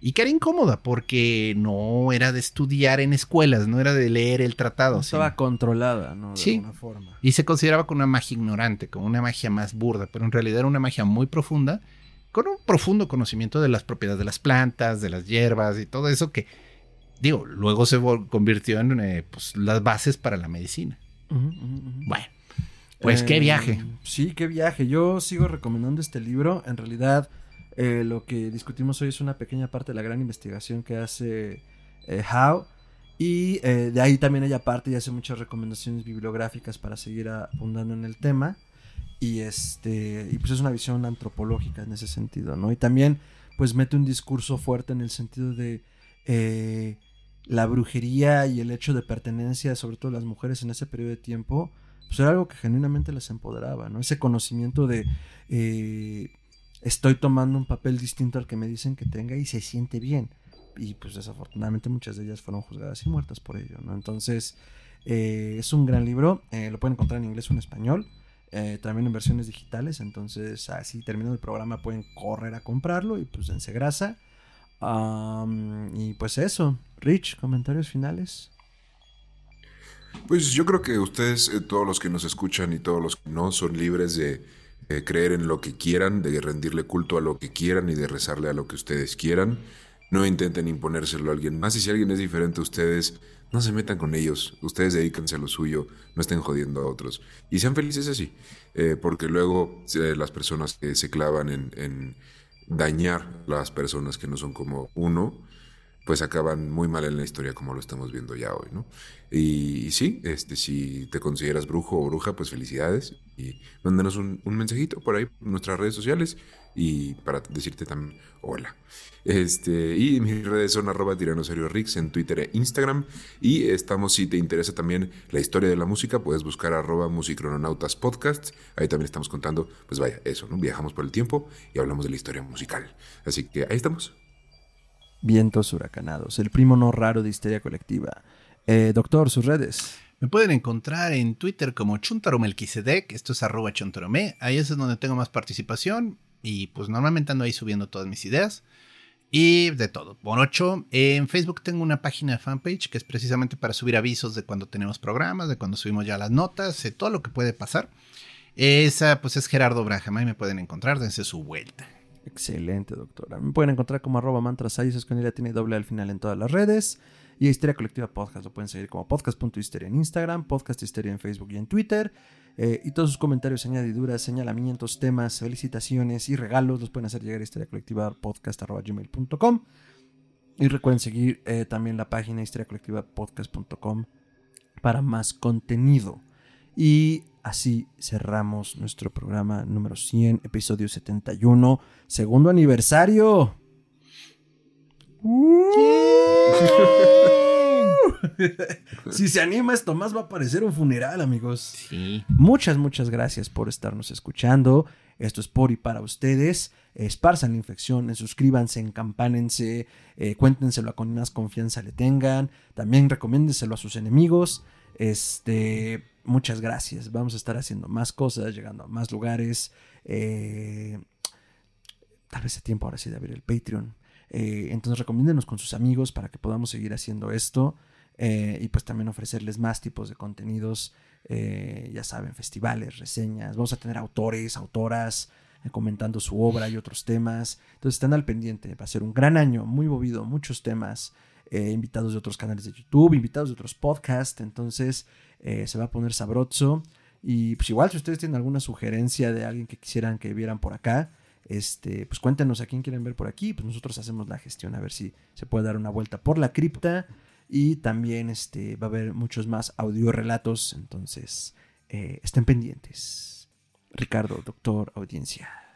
y que era incómoda porque no era de estudiar en escuelas, no era de leer el tratado. No estaba sino- controlada, ¿no? De Sí. alguna forma. y se consideraba como una magia ignorante, como una magia más burda, pero en realidad era una magia muy profunda, con un profundo conocimiento de las propiedades de las plantas, de las hierbas y todo eso que, digo, luego se convirtió en eh, pues, las bases para la medicina. Bueno, pues qué Eh, viaje. Sí, qué viaje. Yo sigo recomendando este libro. En realidad, eh, lo que discutimos hoy es una pequeña parte de la gran investigación que hace Howe. Y de ahí también ella parte y hace muchas recomendaciones bibliográficas para seguir abundando en el tema. Y este. Y pues es una visión antropológica en ese sentido, ¿no? Y también, pues mete un discurso fuerte en el sentido de. eh, la brujería y el hecho de pertenencia, sobre todo las mujeres en ese periodo de tiempo, pues era algo que genuinamente les empoderaba, ¿no? Ese conocimiento de eh, estoy tomando un papel distinto al que me dicen que tenga y se siente bien. Y pues desafortunadamente muchas de ellas fueron juzgadas y muertas por ello, ¿no? Entonces eh, es un gran libro, lo pueden encontrar en inglés o en español, eh, también en versiones digitales, entonces así terminando el programa pueden correr a comprarlo y pues dense grasa. Am, y pues eso, Rich, comentarios finales. Pues yo creo que ustedes, eh, todos los que nos escuchan y todos los que no, son libres de eh, creer en lo que quieran, de rendirle culto a lo que quieran y de rezarle a lo que ustedes quieran. No intenten imponérselo a alguien más y si alguien es diferente a ustedes, no se metan con ellos. Ustedes dedíquense a lo suyo, no estén jodiendo a otros. Y sean felices así, eh, porque luego eh, las personas que se clavan en, en dañar a las personas que no son como uno, pues acaban muy mal en la historia como lo estamos viendo ya hoy, ¿no? Y, sí, este, si te consideras brujo o bruja, pues felicidades y mándanos un, mensajito por ahí en nuestras redes sociales y para decirte también hola. Este, y mis redes son arroba tiranosaurio en Twitter e Instagram. Y estamos, si te interesa también la historia de la música, puedes buscar arroba musicronautas podcast. Ahí también estamos contando, pues vaya, eso, ¿no? Viajamos por el tiempo y hablamos de la historia musical. Así que ahí estamos. Vientos huracanados, el primo no raro de histeria colectiva. Eh, doctor, sus redes. Me pueden encontrar en Twitter como Chuntaromelquisedec, esto es arroba chuntaromé, ahí es donde tengo más participación y pues normalmente ando ahí subiendo todas mis ideas y de todo. Por ocho, en Facebook tengo una página de fanpage que es precisamente para subir avisos de cuando tenemos programas, de cuando subimos ya las notas, de todo lo que puede pasar. Esa pues es Gerardo Braham, ahí me pueden encontrar, dense su vuelta. Excelente, doctora. Me pueden encontrar como arroba mantras es con ella tiene doble al final en todas las redes. Y Histeria Colectiva Podcast lo pueden seguir como podcast.histeria en Instagram, podcast histeria en Facebook y en Twitter. Eh, y todos sus comentarios, añadiduras, señalamientos, temas, felicitaciones y regalos los pueden hacer llegar a histeria colectiva podcast.gmail.com. Y recuerden seguir eh, también la página historiacolectivapodcast.com para más contenido. Y así cerramos nuestro programa número 100, episodio 71, segundo aniversario. si se anima esto más va a parecer un funeral, amigos. Sí. Muchas, muchas gracias por estarnos escuchando. Esto es por y para ustedes. Esparzan la infección, suscríbanse, encampánense, eh, cuéntenselo a con más confianza le tengan. También recomiéndenselo a sus enemigos. Este, muchas gracias. Vamos a estar haciendo más cosas, llegando a más lugares. Eh, tal vez sea tiempo ahora sí de abrir el Patreon. Eh, entonces recomiéndenos con sus amigos para que podamos seguir haciendo esto. Eh, y pues también ofrecerles más tipos de contenidos, eh, ya saben, festivales, reseñas. Vamos a tener autores, autoras comentando su obra y otros temas. Entonces están al pendiente. Va a ser un gran año, muy movido, muchos temas. invitados de otros canales de YouTube, invitados de otros podcasts. Entonces se va a poner sabroso. Y pues igual si ustedes tienen alguna sugerencia de alguien que quisieran que vieran por acá, este, pues cuéntenos a quién quieren ver por aquí, pues nosotros hacemos la gestión a ver si se puede dar una vuelta por la cripta y también este, va a haber muchos más audio relatos, entonces eh, estén pendientes. Ricardo, doctor, audiencia.